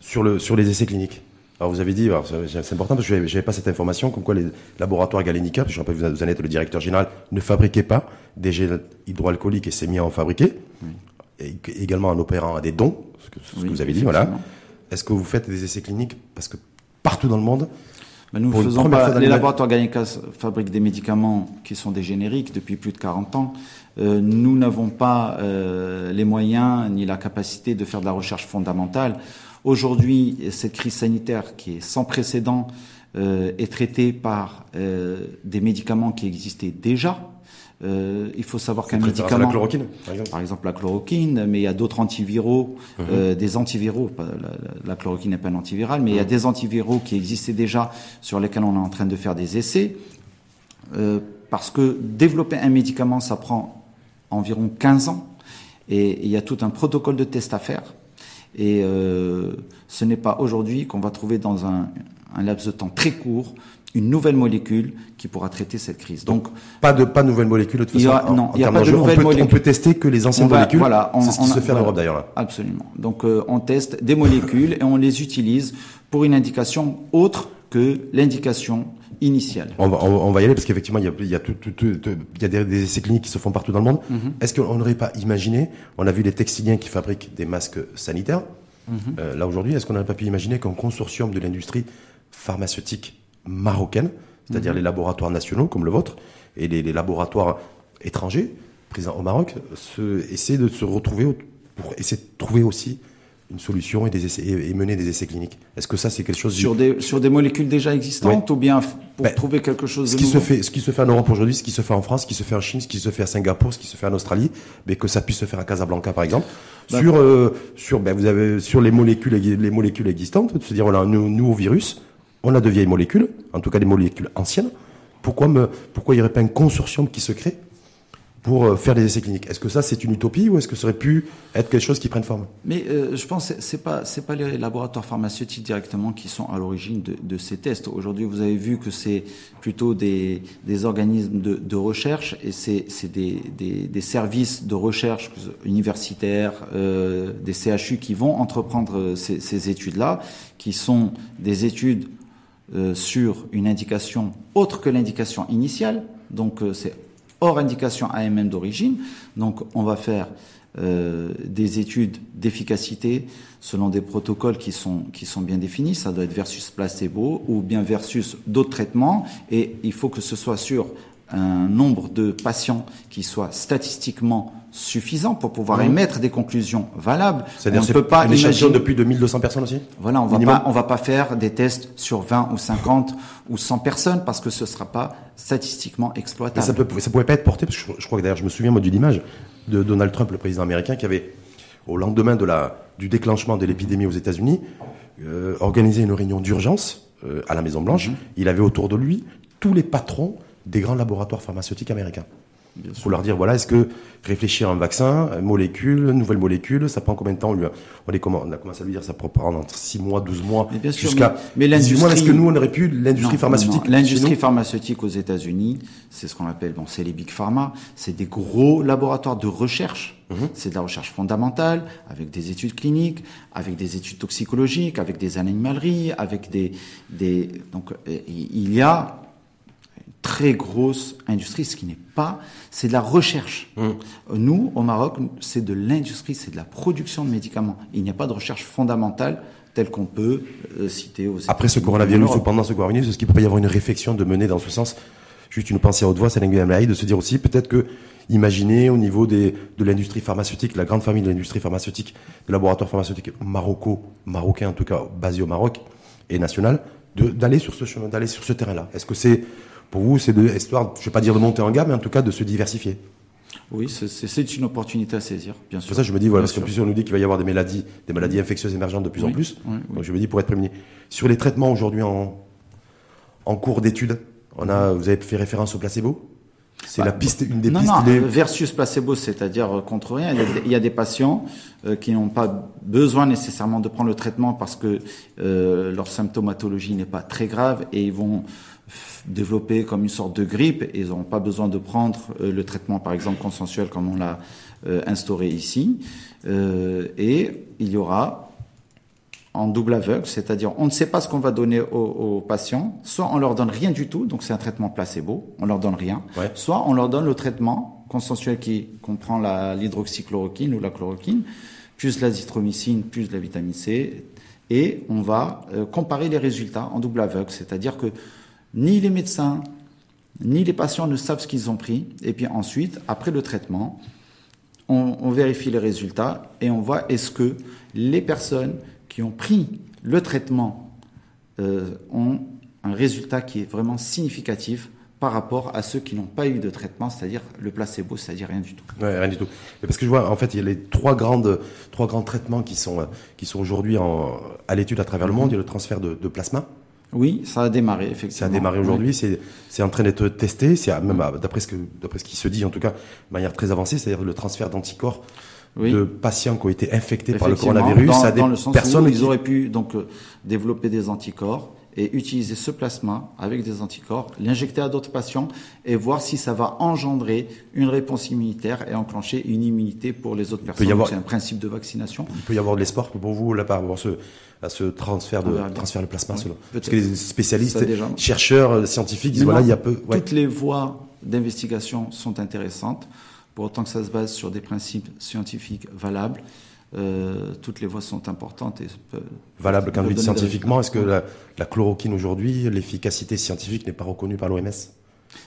sur, le, sur les essais cliniques? Alors vous avez dit, c'est important parce que je n'avais pas cette information, comme quoi les laboratoires Galenica, je rappelle que vous en êtes le directeur général, ne fabriquaient pas des gels hydroalcooliques et s'est mis à en fabriquer, et également en opérant à des dons, ce que, ce que vous avez dit, voilà. Est-ce que vous faites des essais cliniques? Parce que partout dans le monde, Mais nous faisons pas, les laboratoires Galenica fabriquent des médicaments qui sont des génériques depuis plus de 40 ans. Euh, nous n'avons pas euh, les moyens ni la capacité de faire de la recherche fondamentale. Aujourd'hui, cette crise sanitaire qui est sans précédent euh, est traitée par euh, des médicaments qui existaient déjà. Euh, il faut savoir qu'un médicament, la chloroquine, par exemple par exemple la chloroquine, mais il y a d'autres antiviraux, Mhm. euh, des antiviraux. pas- La, la- la chloroquine n'est pas un antiviral, mais il y a Mhm. des antiviraux qui existaient déjà sur lesquels on est en train de faire des essais. Euh, parce que développer un médicament, ça prend environ 15 ans, et il y a tout un protocole de test à faire. Et euh, ce n'est pas aujourd'hui qu'on va trouver dans un, un laps de temps très court une nouvelle molécule qui pourra traiter cette crise. Donc, Pas de pas de nouvelles molécules de toute façon. en- non, en il y a pas de nouvelles peut- On peut tester que les anciennes on va- molécules. voilà, c'est ce qui on se fait en voilà. Europe d'ailleurs. Absolument. Donc euh, on teste des molécules et on les utilise pour une indication autre que l'indication initiale. On va, on, y aller parce qu'effectivement, il y a, il y a, tout, tout- tout- tout- il y a des, des essais cliniques qui se font partout dans le monde. Est-ce qu'on n'aurait pas imaginé, on a vu les textiliens qui fabriquent des masques sanitaires, Euh, là aujourd'hui, est-ce qu'on n'aurait pas pu imaginer qu'un consortium de l'industrie pharmaceutique marocaine, c'est-à-dire les laboratoires nationaux comme le vôtre et les, les laboratoires étrangers présents au Maroc, se, essaient de se retrouver pour essayer de trouver aussi une solution et, des essais, et, mener des essais cliniques. Est-ce que ça, c'est quelque chose Sur des, sur des molécules déjà existantes ou bien pour Ben, trouver quelque chose ce de qui se nouveau fait, ce qui se fait en Europe aujourd'hui, ce qui se fait en France, ce qui se fait en Chine, ce qui se fait à Singapour, ce qui se fait en Australie, mais que ça puisse se faire à Casablanca par exemple, Ben, sur euh, sur ben vous avez sur les molécules les molécules existantes, de se dire voilà un nou- nouveau virus, on a de vieilles molécules, en tout cas des molécules anciennes, Pourquoi, me, pourquoi il n'y aurait pas un consortium qui se crée? Pour euh, faire des essais cliniques. Est-ce que ça c'est une utopie ou est-ce que ça aurait pu être quelque chose qui prenne forme? Mais euh, je pense que pas c'est pas les laboratoires pharmaceutiques directement qui sont à l'origine de, ces tests. Aujourd'hui, vous avez vu que c'est plutôt des, des organismes de, recherche et c'est des, des, des, services de recherche universitaires, euh, des CHU qui vont entreprendre ces, études-là, qui sont des études sur une indication autre que l'indication initiale. Donc c'est hors indication AMM d'origine. Donc on va faire euh, des études d'efficacité selon des protocoles qui sont, qui sont bien définis. Ça doit être versus placebo ou bien versus d'autres traitements. Et il faut que ce soit sur un nombre de patients qui soit statistiquement suffisant pour pouvoir mmh. émettre des conclusions valables. C'est-à-dire peut pas une imaginer... depuis de 1200 personnes aussi Voilà, on va pas on va pas faire des tests sur 20 ou 50 ou 100 personnes parce que ce sera pas statistiquement exploitable. ça peut ça pouvait pas être porté parce que je, crois que d'ailleurs je me souviens moi d'une image de Donald Trump le président américain qui avait au lendemain de la du déclenchement de l'épidémie aux États-Unis euh, organisé une réunion d'urgence euh, à la Maison Blanche, mmh. il avait autour de lui tous les patrons des grands laboratoires pharmaceutiques américains. Pour leur dire, voilà, est-ce que réfléchir à un vaccin, une molécule, une nouvelle molécule, ça prend combien de temps on, on, les, on a commencé à lui dire, ça peut prendre entre 6 mois, 12 mois, jusqu'à mais, mais 18 mois. Est-ce que nous, on aurait pu, l'industrie pharmaceutique L'industrie pharmaceutique aux États-Unis, c'est ce qu'on appelle, bon, c'est les big pharma, c'est des gros laboratoires de recherche. Mhm. C'est de la recherche fondamentale, avec des études cliniques, avec des études toxicologiques, avec des animaleries, avec des, des donc il y a très grosse industrie, ce qui n'est pas, c'est de la recherche. Mmh. Nous, au Maroc, c'est de l'industrie, c'est de la production de médicaments. Il n'y a pas de recherche fondamentale telle qu'on peut euh, citer aux Après ce coronavirus ou pendant ce coronavirus, est-ce qu'il pourrait y avoir une réflexion de mener dans ce sens? Juste une pensée à haute voix, c'est de se dire aussi peut-être que imaginez au niveau des, de l'industrie pharmaceutique, la grande famille de l'industrie pharmaceutique, des laboratoires pharmaceutiques maroco, marocains en tout cas, basés au Maroc et national, d'aller sur ce chemin, d'aller sur ce terrain-là. Est-ce que c'est pour vous, c'est de histoire, je vais pas dire de monter en gamme, mais en tout cas de se diversifier. Oui, c'est une opportunité à saisir, bien sûr. Ça, je me dis, voilà, parce qu'en plus, on nous dit qu'il va y avoir des maladies, des maladies infectieuses émergentes de plus en plus. Donc, je me dis, pour être prévenu. Sur les traitements aujourd'hui en, en cours on a, vous avez fait référence au placebo? C'est la bah, piste, une des non, pistes. Non, versus placebo, c'est-à-dire euh, contre rien. Il y a, des patients euh, qui n'ont pas besoin nécessairement de prendre le traitement parce que euh, leur symptomatologie n'est pas très grave et ils vont développer comme une sorte de grippe et ils n'ont pas besoin de prendre euh, le traitement, par exemple, consensuel comme on l'a euh, instauré ici. Euh, et il y aura en double aveugle, c'est-à-dire on ne sait pas ce qu'on va donner aux, patients, soit on leur donne rien du tout, donc c'est un traitement placebo, on leur donne rien, soit on leur donne le traitement consensuel qui comprend l'hydroxychloroquine ou la chloroquine, plus l'azithromycine, plus la vitamine C, et on va comparer les résultats en double aveugle, c'est-à-dire que ni les médecins, ni les patients ne savent ce qu'ils ont pris. Et puis ensuite, après le traitement, on, vérifie les résultats et on voit est-ce que les personnes qui ont pris le traitement euh, ont un résultat qui est vraiment significatif par rapport à ceux qui n'ont pas eu de traitement, c'est-à-dire le placebo, c'est-à-dire rien du tout. Ouais, rien du tout. parce que je vois, en fait, il y a les trois grandes, trois grands traitements qui sont, qui sont aujourd'hui à l'étude à travers le monde. Il y a le transfert de plasma, oui, ça a démarré, effectivement. Ça a démarré aujourd'hui, c'est en train d'être testé, c'est même d'après ce, que, ce qui se dit en tout cas, de manière très avancée, c'est-à-dire le transfert d'anticorps de patients qui ont été infectés par le coronavirus dans, à des le sens personnes où ils auraient pu donc euh, développer des anticorps et utiliser ce plasma avec des anticorps, l'injecter à d'autres patients et voir si ça va engendrer une réponse immunitaire et enclencher une immunité pour les autres personnes. C'est un principe de vaccination. Il peut y avoir de l'espoir pour vous là par ce, à ce transfert de transfert de plasma. Parce que les spécialistes, chercheurs, euh, scientifiques disent voilà, il y a peu. Toutes les voies d'investigation sont intéressantes, pour autant que ça se base sur des principes scientifiques valables. Euh, toutes les voies sont importantes et valables quand scientifiquement. Est-ce que la, la chloroquine aujourd'hui, l'efficacité scientifique n'est pas reconnue par l'OMS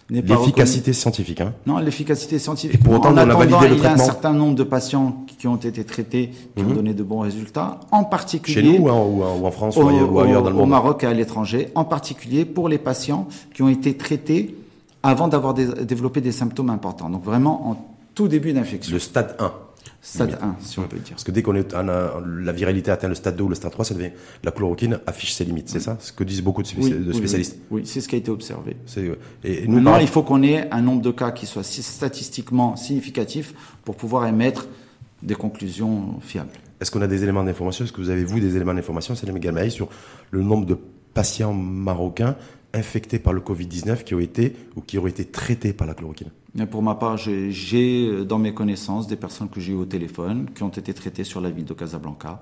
L'efficacité scientifique. Hein. Non, l'efficacité scientifique. pour autant, on a validé le il y a un certain nombre de patients qui ont été traités, qui ont mhm. donné de bons résultats, en particulier. Chez nous ou en, France ou, ailleurs, dans le monde Au Maroc et à l'étranger, en particulier pour les patients qui ont été traités avant d'avoir développé des symptômes importants. Donc vraiment en tout début d'infection. Le stade 1. Stade 1, si on peut dire. Parce que dès qu'on est la viralité atteint le stade 2 ou le stade 3, ça devient la chloroquine affiche ses limites, c'est ça? Ce que disent beaucoup de, spécialistes. Oui, c'est ce qui a été observé. Et nous, Maintenant, il faut qu'on ait un nombre de cas qui soit statistiquement significatif pour pouvoir émettre des conclusions fiables. Est-ce qu'on a des éléments d'information? Est-ce que vous avez, vous, des éléments d'information, Salim Galmaï, sur le nombre de patients marocains infectés par le Covid-19 qui ont été ou qui auraient été traités par la chloroquine? Mais Pour ma part, j'ai euh, dans mes connaissances des personnes que j'ai eues au téléphone qui ont été traitées sur la ville de Casablanca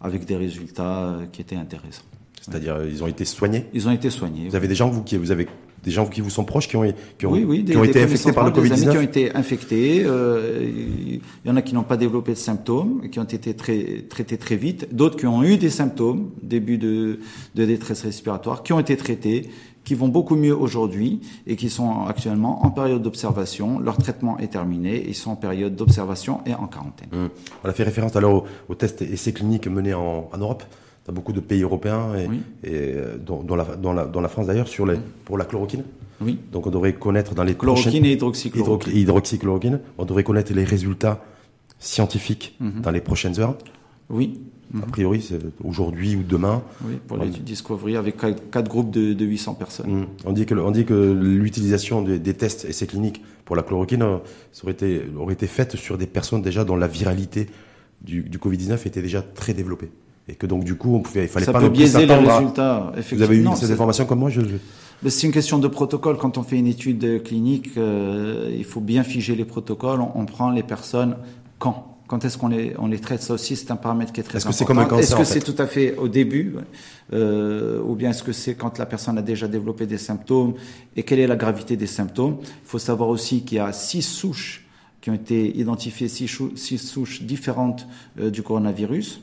avec des résultats euh, qui étaient intéressants. C'est-à-dire, ils ont été soignés? Ils ont été soignés. Vous avez des gens, vous, qui vous avez des gens qui vous sont proches qui ont, qui ont, qui ont été infectés par le Covid-19 qui ont été infectés. Euh, il y en a qui n'ont pas développé de symptômes, qui ont été très, traités très vite. D'autres qui ont eu des symptômes, début de, de détresse respiratoire, qui ont été traités, qui vont beaucoup mieux aujourd'hui et qui sont actuellement en période d'observation. Leur traitement est terminé. Ils sont en période d'observation et en quarantaine. Hum. On a fait référence alors aux, tests et essais cliniques menés en, en Europe dans beaucoup de pays européens, et, et euh, la, dans, la, dans, la, France d'ailleurs, sur les, pour la chloroquine. Oui. Donc on devrait connaître dans les chloroquine et hydroxychloroquine. hydroxychloroquine. On devrait connaître les résultats scientifiques mhm. dans les prochaines heures. Oui. A priori, c'est aujourd'hui ou demain. Oui, pour l'étude Discovery avec quatre groupes de, de 800 personnes. Mhm. On dit que, on dit que l'utilisation des, des tests essais cliniques pour la chloroquine euh, aurait été, aurait été faite sur des personnes déjà dont la viralité du, du Covid-19 était déjà très développée et que donc du coup on pouvait, il fallait ça pas peut biaiser les résultats. Vous avez eu ces informations comme moi je... C'est une question de protocole. Quand on fait une étude clinique, euh, il faut bien figer les protocoles. On, prend les personnes quand Quand est-ce qu'on les, on les traite Ça aussi, c'est un paramètre qui est très est-ce important. Que c'est comme un cancer, est-ce que c'est tout à fait au début euh, Ou bien est-ce que c'est quand la personne a déjà développé des symptômes Et quelle est la gravité des symptômes? Il faut savoir aussi qu'il y a six souches qui ont été identifiées, six, souches différentes euh, du coronavirus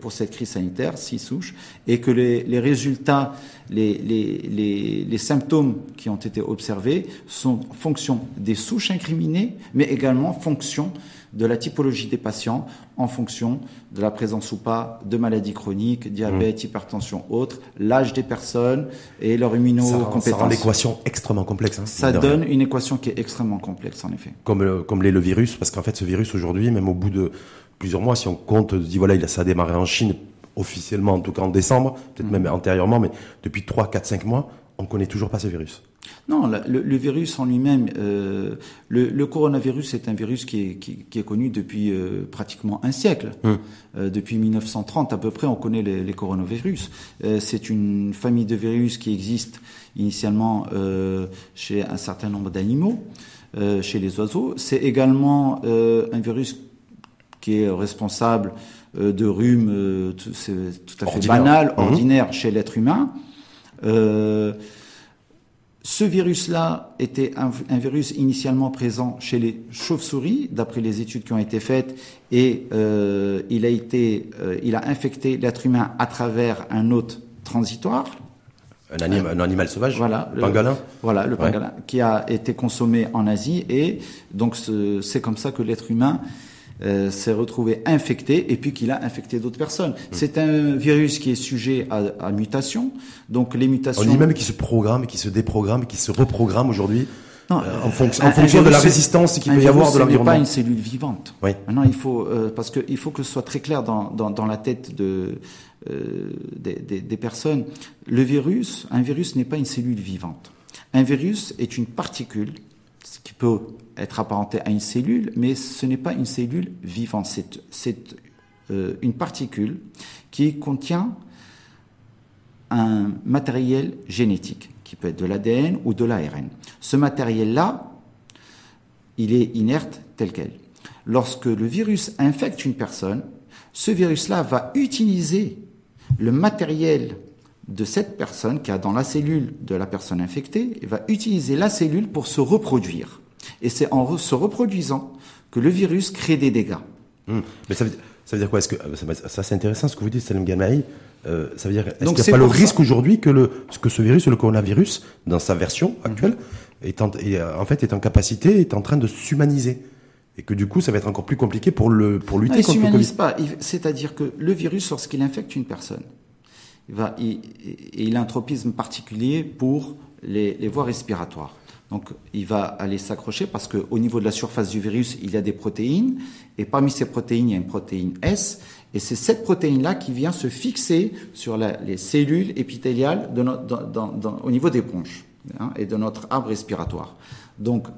pour cette crise sanitaire, six souches, et que les, les résultats, les, les, les, symptômes qui ont été observés sont fonction des souches incriminées, mais également fonction de la typologie des patients, en fonction de la présence ou pas de maladies chroniques, diabète, mmh. hypertension, autres, l'âge des personnes et leur immunocompétence. Ça rend l'équation extrêmement complexe. Hein, ça donne une équation qui est extrêmement complexe, en effet. Comme, euh, comme l'est le virus, parce qu'en fait, ce virus aujourd'hui, même au bout de plusieurs mois, si on compte, dit voilà, il a, ça a démarré en Chine, officiellement en tout cas en décembre, peut-être mm. même antérieurement, mais depuis 3, 4, 5 mois, on connaît toujours pas ce virus. Non, le, virus en lui-même, euh, le, coronavirus est un virus qui est, qui, est connu depuis euh, pratiquement un siècle. Mm. Euh, depuis 1930 à peu près, on connaît les, les coronavirus. c'est une famille de virus qui existe initialement chez un certain nombre d'animaux, chez les oiseaux. C'est également un virus qui est responsable de rhume, c'est tout à fait banal, mhm. ordinaire chez l'être humain. Euh, ce virus-là était un, virus initialement présent chez les chauves-souris, d'après les études qui ont été faites, et il a été, il a infecté l'être humain à travers un hôte transitoire. Un, un animal sauvage, voilà, le pangolin? Voilà, le pangolin, qui a été consommé en Asie, et donc c'est comme ça que l'être humain euh, s'est retrouvé infecté et puis qu'il a infecté d'autres personnes. Mmh. C'est un virus qui est sujet à, à, mutation. Donc les mutations. On dit même qui se programme, qui se déprogramme, qui se reprogramme aujourd'hui. Euh, en, fonction, en fonction de la résistance qu'il peut y avoir de l'environnement. pas une cellule vivante. Oui. Maintenant, il faut euh, parce que il faut que ce soit très clair dans, dans, dans la tête de euh, des, des, des personnes. Le virus, un virus n'est pas une cellule vivante. Un virus est une particule qui peut être apparenté à une cellule, mais ce n'est pas une cellule vivante. C'est euh, une particule qui contient un matériel génétique, qui peut être de l'ADN ou de l'ARN. Ce matériel-là, il est inerte tel quel. Lorsque le virus infecte une personne, ce virus-là va utiliser le matériel de cette personne qui a dans la cellule de la personne infectée, et va utiliser la cellule pour se reproduire. Et c'est en se reproduisant que le virus crée des dégâts. Hum. Mais ça veut, ça veut, dire quoi? Est-ce que ça, c'est intéressant ce que vous dites, Salim Gamaï. Euh, ça veut dire est-ce qu'il n'y a pas le risque aujourd'hui que le que ce virus, le coronavirus, dans sa version actuelle, est en, euh, en fait est en capacité, est en train de s'humaniser? Et que du coup, ça va être encore plus compliqué pour le pour lutter contre le Covid. pas. C'est-à-dire que le virus, lorsqu'il infecte une personne, il va il, il a un tropisme particulier pour les, les voies respiratoires. Donc, il va aller s'accrocher parce qu'au niveau de la surface du virus, il y a des protéines. Et parmi ces protéines, il y a une protéine S. Et c'est cette protéine-là qui vient se fixer sur les cellules épithéliales de au niveau des bronches hein, et de notre arbre respiratoire. Donc,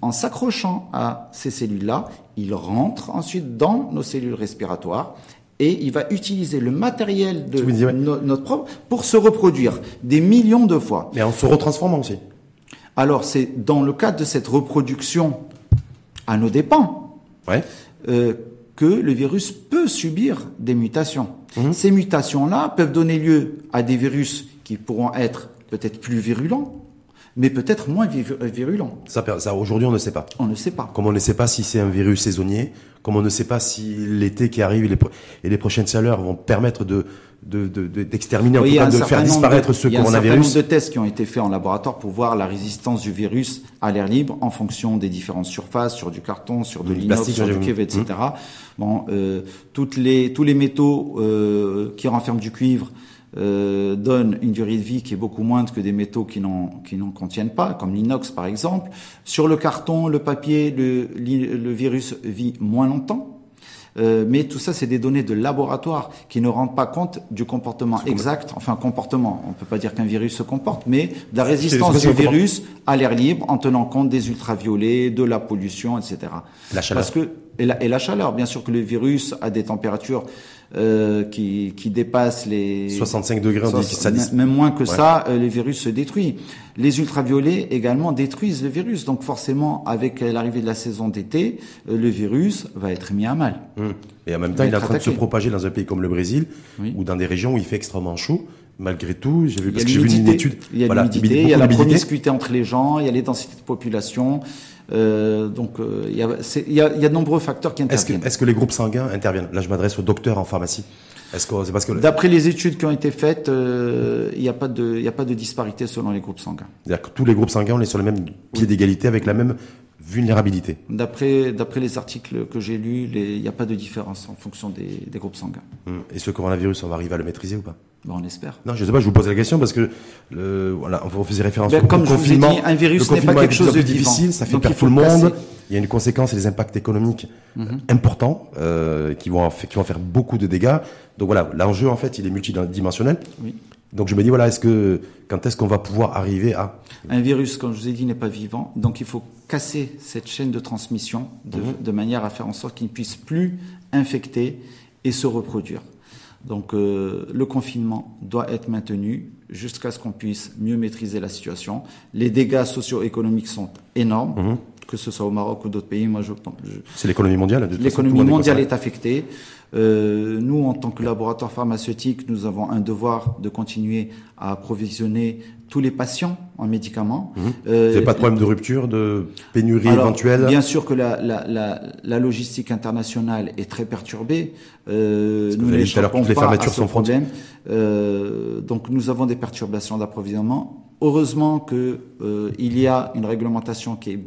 en s'accrochant à ces cellules-là, il rentre ensuite dans nos cellules respiratoires et il va utiliser le matériel de notre propre pour se reproduire des millions de fois. Mais en se retransformant aussi. Alors c'est dans le cadre de cette reproduction à nos dépens euh, que le virus peut subir des mutations. Mhm. Ces mutations-là peuvent donner lieu à des virus qui pourront être peut-être plus virulents, mais peut-être moins virulents. Ça, ça aujourd'hui, on ne sait pas. On ne sait pas. Comme on ne sait pas si c'est un virus saisonnier, comme on ne sait pas si l'été qui arrive et les, et les prochaines chaleurs vont permettre de d'exterminer, de, de, en tout cas de faire disparaître ce coronavirus. Il y a un certain nombre de tests qui ont été faits en laboratoire pour voir la résistance du virus à l'air libre en fonction des différentes surfaces, sur du carton, sur de l'inox, sur du cuivre, etc. Mmh. Bon, euh, toutes les, tous les métaux euh, qui renferment du cuivre euh, donnent une durée de vie qui est beaucoup moindre que des métaux qui n'en qui n'en contiennent pas, comme l'inox par exemple. Sur le carton, le papier, le, le virus vit moins longtemps. Euh, mais tout ça, c'est des données de laboratoire qui ne rendent pas compte du comportement exact, enfin comportement, on peut pas dire qu'un virus se comporte, mais de la résistance du virus à l'air libre en tenant compte des ultraviolets, de la pollution, etc. La chaleur. Parce que et la, et la chaleur, bien sûr que le virus a des températures euh, qui, qui dépassent les 65 degrés, on dit ça même moins que ça, euh, les virus se détruisent. Les ultraviolets également détruisent le virus, donc forcément, avec l'arrivée de la saison d'été, euh, le virus va être mis à mal. Hum. Et en même temps, il, est en train de se propager dans un pays comme le Brésil, ou dans des régions où il fait extrêmement chaud. Malgré tout, j'ai vu parce que j'ai vu une étude. Il y a l'humidité, il y a la promiscuité entre les gens, il y a les densités de population. Euh, donc euh, il y, a, y, a, y, a, de nombreux facteurs qui interviennent. Est-ce que, les groupes sanguins interviennent? Là, je m'adresse au docteur en pharmacie. Est-ce que c'est parce que d'après les études qui ont été faites, euh, il n'y a pas de il a pas de disparité selon les groupes sanguins. C'est-à-dire que tous les groupes sanguins, on est sur le même pied d'égalité avec la même vulnérabilité. D'après les articles que j'ai lus, il n'y a pas de différence en fonction des, des groupes sanguins. Hum. Et ce coronavirus, on va arriver à le maîtriser ou pas? On espère. Non, je sais pas, je vous pose la question parce que le, voilà, on faisait référence ben, au, comme confinement. Dit, un virus n'est pas quelque chose de difficile, ça fait perdre tout le monde. Il y a une conséquence et des impacts économiques mhm. importants euh, qui vont qui vont faire beaucoup de dégâts. Donc voilà, l'enjeu en fait, il est multidimensionnel. Oui. Donc je me dis voilà, est-ce que quand est-ce qu'on va pouvoir arriver à un virus, comme je vous ai dit, n'est pas vivant, donc il faut casser cette chaîne de transmission de, mhm. de manière à faire en sorte qu'il ne puisse plus infecter et se reproduire. Donc euh, le confinement doit être maintenu jusqu'à ce qu'on puisse mieux maîtriser la situation. Les dégâts socio-économiques sont énormes, mhm. que ce soit au Maroc ou d'autres pays. Moi, je, c'est l'économie mondiale. L'économie mondiale est affectée. Euh, nous, en tant que laboratoire pharmaceutique, nous avons un devoir de continuer à approvisionner tous les patients en médicaments. Mmh. Euh, Vous n'avez pas de problème de rupture, de pénurie éventuelle? Bien sûr que la, la, la, la, logistique internationale est très perturbée. Euh, nous n'échappons pas les fermetures à ce sont problème. Euh, donc nous avons des perturbations d'approvisionnement. Heureusement que il y a une réglementation qui est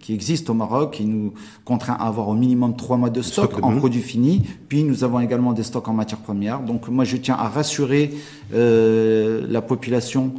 qui, existe au Maroc, qui nous contraint à avoir au minimum trois mois de stock, en produits finis. Puis nous avons également des stocks en matières premières. Donc moi je tiens à rassurer euh, la population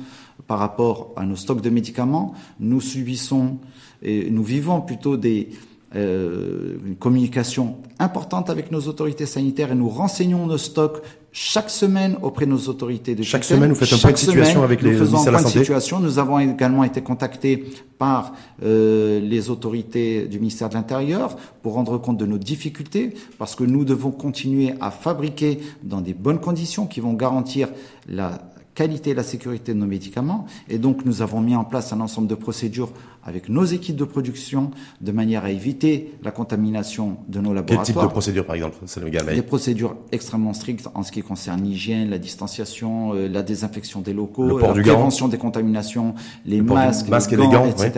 par rapport à nos stocks de médicaments. Nous subissons et nous vivons plutôt des euh, une communication importante avec nos autorités sanitaires et nous renseignons nos stocks chaque semaine auprès de nos autorités de Chaque semaine, vous faites un point de situation avec les ministères de la Santé. Situation. Nous avons également été contactés par euh, les autorités du ministère de l'Intérieur pour rendre compte de nos difficultés, parce que nous devons continuer à fabriquer dans des bonnes conditions qui vont garantir la qualité et la sécurité de nos médicaments. Et donc, nous avons mis en place un ensemble de procédures avec nos équipes de production de manière à éviter la contamination de nos laboratoires. Quel type de procédures, par exemple Des procédures extrêmement strictes en ce qui concerne l'hygiène, la distanciation, euh, la désinfection des locaux, la prévention des contaminations, les masques, les, gants, etc.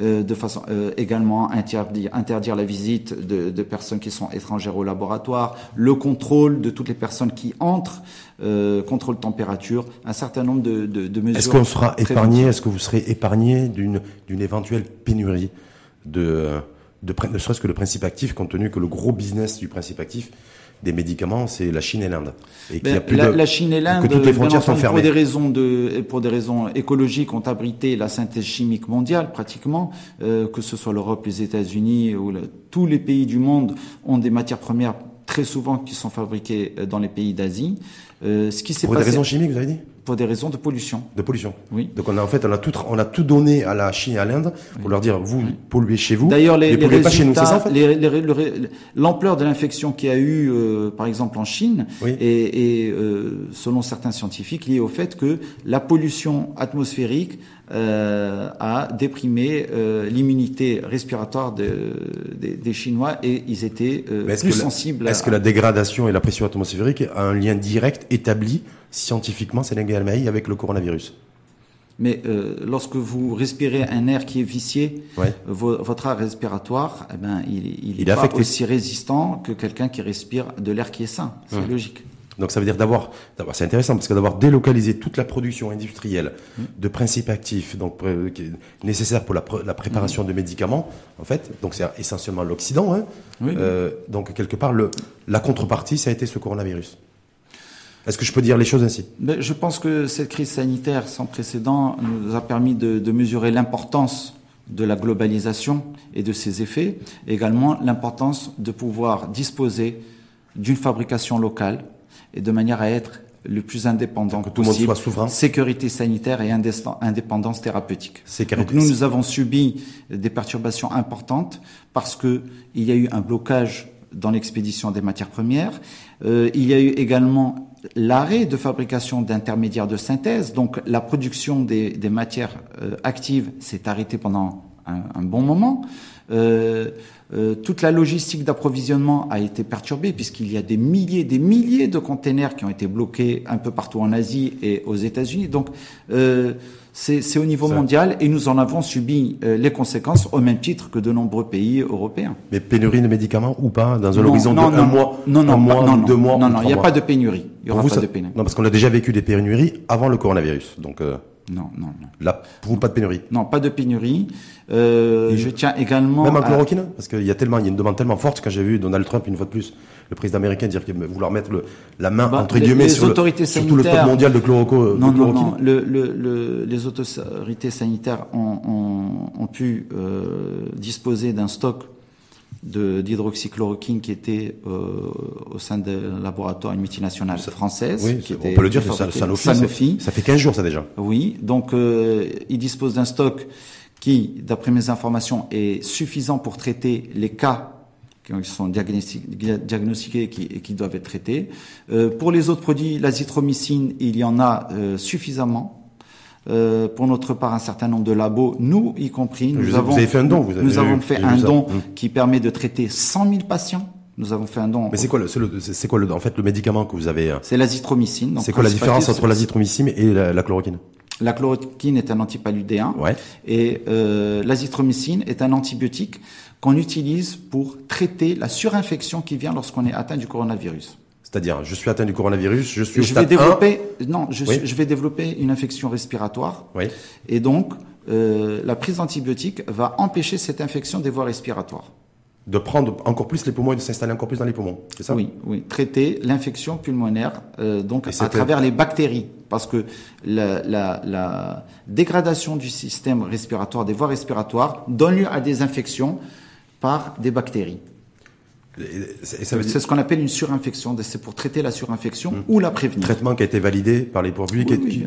Euh, de façon euh, également interdire, interdire la visite de, de, personnes qui sont étrangères au laboratoire, le contrôle de toutes les personnes qui entrent, euh, contrôle température, un certain nombre de, de, de mesures. Est-ce qu'on sera épargné Est-ce que vous serez épargné d'une d'une éventuelle pénurie de, de, ne serait-ce que le principe actif, compte tenu que le gros business du principe actif des médicaments, c'est la Chine et l'Inde. Et ben, la, la, Chine et l'Inde, toutes les frontières sont fermées. Pour des raisons de, pour des raisons écologiques, ont abrité la synthèse chimique mondiale pratiquement, euh, que ce soit l'Europe, les États-Unis ou tous les pays du monde ont des matières premières très souvent qui sont fabriquées euh, dans les pays d'Asie. Euh, ce qui s'est pour des raisons chimiques, vous avez dit pour des raisons de pollution. De pollution. Oui. Donc on a en fait on a tout on a tout donné à la Chine et à l'Inde pour leur dire vous polluez chez vous. D'ailleurs les, les résultats, pas chez nous, ça, en fait l'ampleur de l'infection qu'il y a eu euh, par exemple en Chine oui. est, euh, selon certains scientifiques liée au fait que la pollution atmosphérique euh, a déprimé euh, l'immunité respiratoire de, de, des Chinois et ils étaient euh, plus sensibles. Est-ce que la dégradation et la pression atmosphérique a un lien direct établi scientifiquement, Sénégal avec le coronavirus mais euh, lorsque vous respirez un air qui est vicié, votre air respiratoire, eh ben, il, il, est, pas aussi résistant que quelqu'un qui respire de l'air qui est sain. C'est hum. logique. Donc ça veut dire d'avoir, c'est intéressant parce que d'avoir délocalisé toute la production industrielle hum. de principes actifs, donc euh, nécessaires pour la, la préparation hum. de médicaments, en fait. Donc c'est essentiellement l'Occident. Hein. Euh, donc quelque part, le, la contrepartie, ça a été ce coronavirus. Est-ce que je peux dire les choses ainsi? Je pense que cette crise sanitaire sans précédent nous a permis de, de mesurer l'importance de la globalisation et de ses effets, également l'importance de pouvoir disposer d'une fabrication locale et de manière à être le plus indépendant que tout le monde soit souverain. Sécurité sanitaire et indépendance thérapeutique. Donc nous, nous avons subi des perturbations importantes parce que il y a eu un blocage dans l'expédition des matières premières. Euh, il y a eu également l'arrêt de fabrication d'intermédiaires de synthèse, donc la production des, des matières euh, actives s'est arrêtée pendant un, un, bon moment. Euh, euh, toute la logistique d'approvisionnement a été perturbée puisqu'il y a des milliers, des milliers de containers qui ont été bloqués un peu partout en Asie et aux États-Unis. Donc euh, c'est au niveau mondial et nous en avons subi euh, les conséquences au même titre que de nombreux pays européens. Mais pénurie de médicaments ou pas dans un horizon de un mois, non, non, un mois, non, deux mois Non, non, il n'y a pas de pénurie. Il y aura pas de pénurie. Non, parce qu'on a déjà vécu des pénuries avant le coronavirus. Donc euh, non, non, non. Là, pour vous, pas de pénurie. Non, pas de pénurie. Euh, je tiens également. Même en chloroquine, parce qu'il y a tellement, il y a une demande tellement forte quand j'ai vu Donald Trump une fois de plus le président américain dire qu'il vouloir mettre le, la main bah, entre guillemets sur, le, sur, tout le stock mondial de, chloroco, non, non, non, le, le, les autorités sanitaires ont, ont, ont pu euh, disposer d'un stock d'hydroxychloroquine qui était euh, au sein d'un laboratoire, une multinationale française. Oui, qui on peut le dire, ça, Sanofi, Ça, fait 15 jours ça déjà. Oui, donc euh, il dispose d'un stock qui, d'après mes informations, est suffisant pour traiter les cas qui sont diagnostiqués et qui, qui, doivent être traités. Euh, pour les autres produits, l'azithromycine, il y en a euh, suffisamment. Euh, pour notre part, un certain nombre de labos, nous y compris, nous vous avons, avez fait un don, vous avez nous avons fait un don mmh. qui permet de traiter 100 000 patients. Nous avons fait un don. Mais c'est quoi, le, c'est quoi le, en fait, le médicament que vous avez euh, C'est l'azithromycine. C'est quoi la différence entre l'azithromycine et la, la chloroquine? La chloroquine est un antipaludéen ouais. et euh, l'azithromycine est un antibiotique qu'on utilise pour traiter la surinfection qui vient lorsqu'on est atteint du coronavirus. C'est-à-dire, je suis atteint du coronavirus, je suis au je vais développer, non, je, je, vais développer une infection respiratoire. Oui. Et donc, euh, la prise d'antibiotiques va empêcher cette infection des voies respiratoires. De prendre encore plus les poumons et de s'installer encore plus dans les poumons, c'est ça? Oui, oui. Traiter l'infection pulmonaire, euh, donc à travers les bactéries, parce que la, la, la dégradation du système respiratoire, des voies respiratoires, donne lieu à des infections par des bactéries. C'est ce qu'on appelle une surinfection. C'est pour traiter la surinfection mmh. ou la prévenir. Traitement qui a été validé par les pouvoirs publics oui,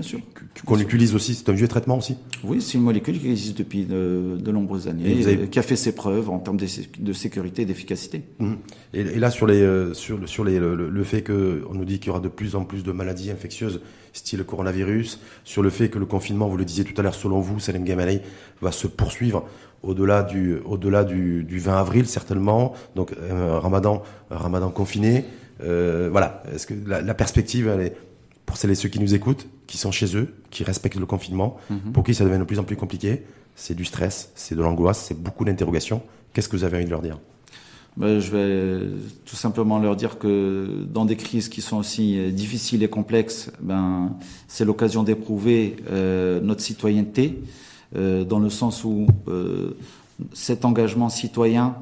qu'on utilise aussi. C'est un vieux traitement aussi. Oui, c'est une molécule qui existe depuis de, de nombreuses années, avez... qui a fait ses preuves en termes de, de sécurité et d'efficacité. Mmh. Et, et, là, sur les euh, sur, sur les, le, le fait que on nous dit qu'il y aura de plus en plus de maladies infectieuses, style coronavirus, sur le fait que le confinement, vous le disiez tout à l'heure, selon vous, Salim Gamalei, va se poursuivre au-delà du, au-delà du, du 20 avril certainement. Donc euh, Ramadan, Ramadan confiné. Euh, voilà. Est-ce que la, la, perspective, elle est pour celles et ceux qui nous écoutent, qui sont chez eux, qui respectent le confinement, mm-hmm. pour qui ça devient de plus en plus compliqué, c'est du stress, c'est de l'angoisse, c'est beaucoup d'interrogations. Qu'est-ce que vous avez envie de leur dire? Ben, je vais tout simplement leur dire que dans des crises qui sont aussi euh, difficiles et complexes, ben, c'est l'occasion d'éprouver euh, notre citoyenneté, euh, dans le sens où euh, cet engagement citoyen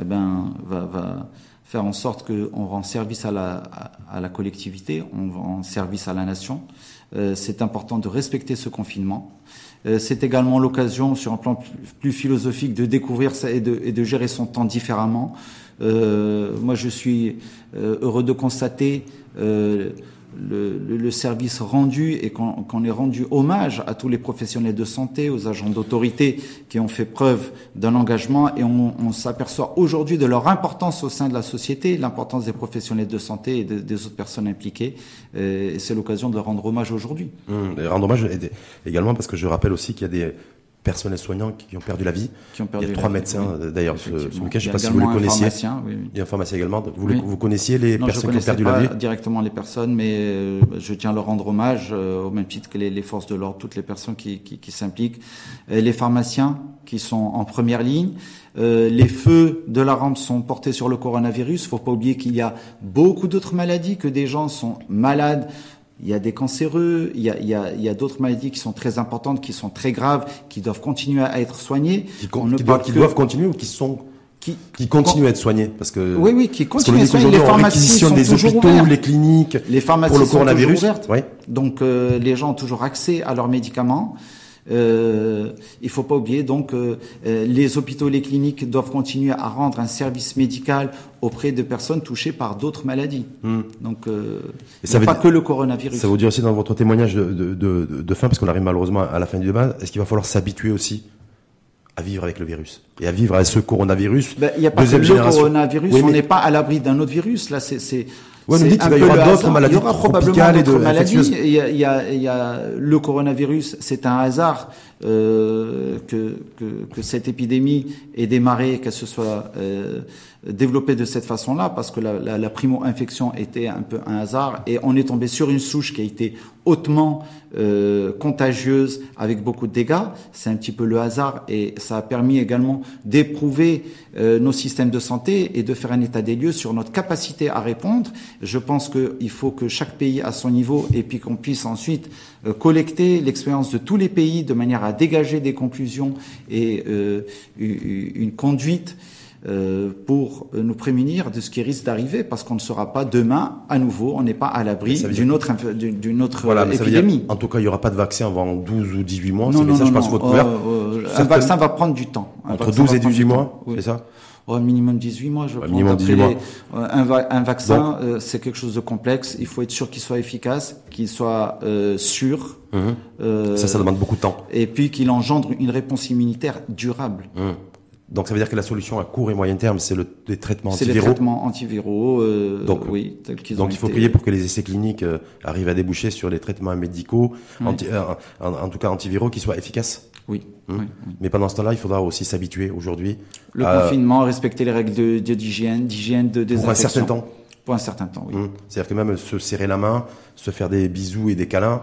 eh ben, va, va faire en sorte qu'on rend service à la, à, la collectivité, on rend service à la nation. Euh, c'est important de respecter ce confinement. Euh, c'est également l'occasion, sur un plan plus, philosophique, de découvrir ça et de, gérer son temps différemment. Euh, moi, je suis euh, heureux de constater le, le, service rendu et qu'on ait rendu hommage à tous les professionnels de santé, aux agents d'autorité qui ont fait preuve d'un engagement et on, on s'aperçoit aujourd'hui de leur importance au sein de la société, l'importance des professionnels de santé et des autres personnes impliquées. Et c'est l'occasion de rendre hommage aujourd'hui. Mmh, rendre hommage également parce que je rappelle aussi qu'il y a des personnels soignants qui ont perdu la vie. Qui ont perdu il y a trois médecins d'ailleurs ce, week-end. Je ne sais pas si vous les connaissiez. Oui, Il y a un pharmacien également. Vous, vous connaissiez les personnes qui ont perdu pas la vie directement les personnes, mais euh, je tiens à leur rendre hommage euh, au même titre que les, les forces de l'ordre, toutes les personnes qui, qui, qui s'impliquent, les pharmaciens qui sont en première ligne. Euh, les feux de la rampe sont portés sur le coronavirus. Il faut pas oublier qu'il y a beaucoup d'autres maladies, que des gens sont malades il y a des cancéreux, il y a, il y a, il y a d'autres maladies qui sont très importantes, qui sont très graves, qui doivent continuer à être soignées. Qui, qui, doivent, qui doivent, continuer ou qui sont qui, qui continuent à être soignés parce que oui oui qui continuent à être soignés. Les pharmacies sont des hôpitaux, ouvertes. les cliniques, les pharmacies pour le coronavirus. Sont toujours ouvertes. Donc euh, les gens ont toujours accès à leurs médicaments. Euh, il faut pas oublier donc euh, les hôpitaux, les cliniques doivent continuer à rendre un service médical auprès de personnes touchées par d'autres maladies. Hmm. Donc, euh, et pas que le coronavirus. Ça vous dire aussi dans votre témoignage de, de, de, de fin, parce qu'on arrive malheureusement à la fin du débat, est-ce qu'il va falloir s'habituer aussi à vivre avec le virus et à vivre avec ce coronavirus. Ben, il n'y a pas que le coronavirus, on n'est pas à l'abri d'un autre virus. Là, c'est Ouais, on dit qu'il y aura d'autres maladies Il y aura probablement d'autres maladies. Il y, a, il, y a, il y a le coronavirus, c'est un hasard euh, que, que, que, cette épidémie ait démarré, qu'elle se soit euh, développée de cette façon-là, parce que la, la, la primo-infection était un peu un hasard, et on est tombé sur une souche qui a été hautement euh, contagieuse, avec beaucoup de dégâts. C'est un petit peu le hasard, et ça a permis également d'éprouver euh, nos systèmes de santé et de faire un état des lieux sur notre capacité à répondre. Je pense qu'il faut que chaque pays à son niveau, et puis qu'on puisse ensuite euh, collecter l'expérience de tous les pays de manière à dégager des conclusions et euh, une conduite pour nous prémunir de ce qui risque d'arriver, parce qu'on ne sera pas demain à nouveau, on n'est pas à l'abri d'une autre, d'une autre voilà, épidémie. Dire, en tout cas, il n'y aura pas de vaccin avant 12 ou 18 mois. Non, non, ça, non, je pense, non. Votre euh, un vaccin va prendre du temps. Un Entre 12 et 18 mois, oui. c'est ça Oh, minimum 18 mois, je ouais, minimum 18 mois. Euh, un, va un, vaccin, euh, c'est quelque chose de complexe. Il faut être sûr qu'il soit efficace, qu'il soit euh, sûr. Mmh. Euh, ça, ça demande beaucoup de temps. Et puis qu'il engendre une réponse immunitaire durable. Mmh. Donc ça veut dire que la solution à court et moyen terme, c'est le, les traitements antiviraux. C'est les traitements antiviraux. Euh, donc oui, donc il faut prier pour que les essais cliniques euh, arrivent à déboucher sur les traitements médicaux, oui. anti, euh, en, en, tout cas antiviraux, qui soient efficaces. Oui. Hum. oui, oui. Mais pendant ce temps-là, il faudra aussi s'habituer aujourd'hui. Le confinement, respecter les règles d'hygiène, d'hygiène, de désinfection. Pour un certain temps. Pour un certain temps, oui. Hum. C'est-à-dire que même se serrer la main, se faire des bisous et des câlins,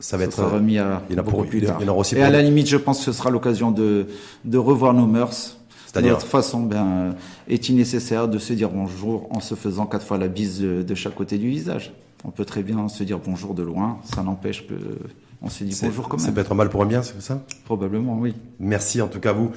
ça va ça être sera remis à il y en a beaucoup pour, plus il y en tard. aura aussi et à la limite, je pense que ce sera l'occasion de, de revoir nos mœurs. C'est-à-dire Notre façon, ben, est-il nécessaire de se dire bonjour en se faisant quatre fois la bise de, chaque côté du visage On peut très bien se dire bonjour de loin, ça n'empêche que on se dit bonjour quand même. Ça peut être un mal pour un bien, c'est ça? Probablement, oui. Merci en tout cas à vous.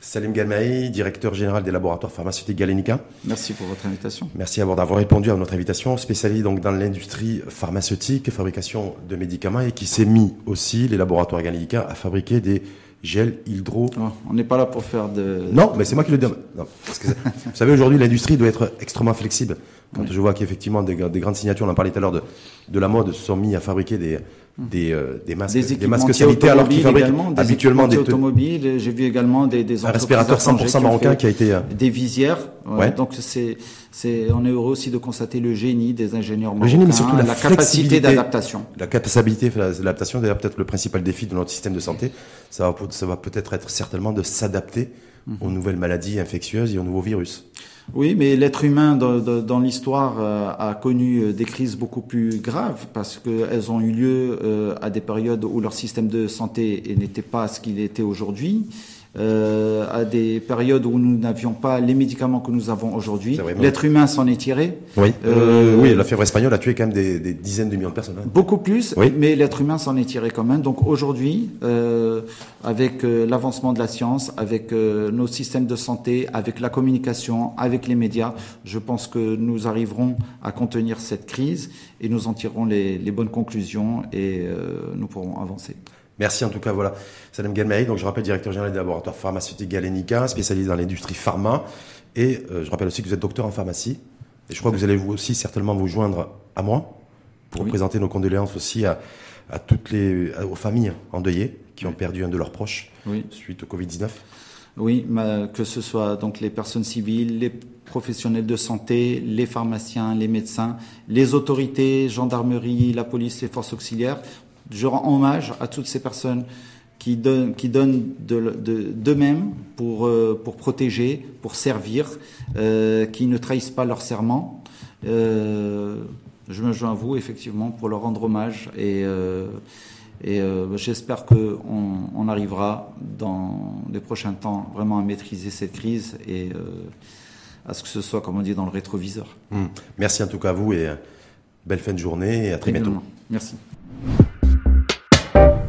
Salim Galmaï, directeur général des laboratoires pharmaceutiques Galenica. Merci pour votre invitation. Merci d'avoir répondu à notre invitation, spécialisé donc dans l'industrie pharmaceutique, fabrication de médicaments et qui s'est mis aussi, les laboratoires Galenica, à fabriquer des gel hydro. Oh, on n'est pas là pour faire de. Non, mais c'est moi qui le dis. Non, parce que, vous savez, aujourd'hui, l'industrie doit être extrêmement flexible. Quand oui. je vois qu'effectivement des, des, grandes signatures, on en parlait tout à l'heure de, de la mode, se sont mis à fabriquer des, des, euh, des masques, des, des masques sanitaires alors qu'ils fabriquent des habituellement des automobiles. J'ai vu également des, des un respirateur 100% marocain qui a été euh... des visières. Ouais. Donc c'est c'est on est heureux aussi de constater le génie des ingénieurs marocains, le génie, mais surtout la, la capacité d'adaptation. La capacité d'adaptation, d'ailleurs peut-être le principal défi de notre système de santé, ça va, ça va peut-être être certainement de s'adapter aux nouvelles maladies infectieuses et aux nouveaux virus. Oui, mais l'être humain dans, dans l'histoire euh, a connu des crises beaucoup plus graves parce qu'elles ont eu lieu euh, à des périodes où leur système de santé n'était pas ce qu'il était aujourd'hui. Euh, à des périodes où nous n'avions pas les médicaments que nous avons aujourd'hui. L'être humain s'en est tiré. Oui, euh, oui, la fièvre espagnole a tué quand même des, des dizaines de millions de personnes. Hein. Beaucoup plus, oui. mais l'être humain s'en est tiré quand même. Donc aujourd'hui, euh, avec euh, l'avancement de la science, avec euh, nos systèmes de santé, avec la communication, avec les médias, je pense que nous arriverons à contenir cette crise et nous en tirerons les, les bonnes conclusions et nous pourrons avancer. Merci en tout cas, voilà. Salam Gelmei, donc je rappelle directeur général des laboratoires pharmaceutiques Galenica, spécialisé dans l'industrie pharma. Et euh, je rappelle aussi que vous êtes docteur en pharmacie. Et je crois que vous allez vous aussi certainement vous joindre à moi pour présenter nos condoléances aussi à, à toutes les aux familles endeuillées qui ont perdu un de leurs proches suite au Covid-19. Oui, que ce soit donc les personnes civiles, les professionnels de santé, les pharmaciens, les médecins, les autorités, gendarmerie, la police, les forces auxiliaires je rends hommage à toutes ces personnes qui donnent, qui donnent d'eux-mêmes pour, euh, pour protéger, pour servir, euh, qui ne trahissent pas leur serment. Euh, je me joins à vous, effectivement, pour leur rendre hommage et, et j'espère qu'on on arrivera dans les prochains temps vraiment à maîtriser cette crise et à ce que ce soit, comme on dit, dans le rétroviseur. Mmh. Merci en tout cas à vous et belle fin de journée et à très bientôt. Merci. thank you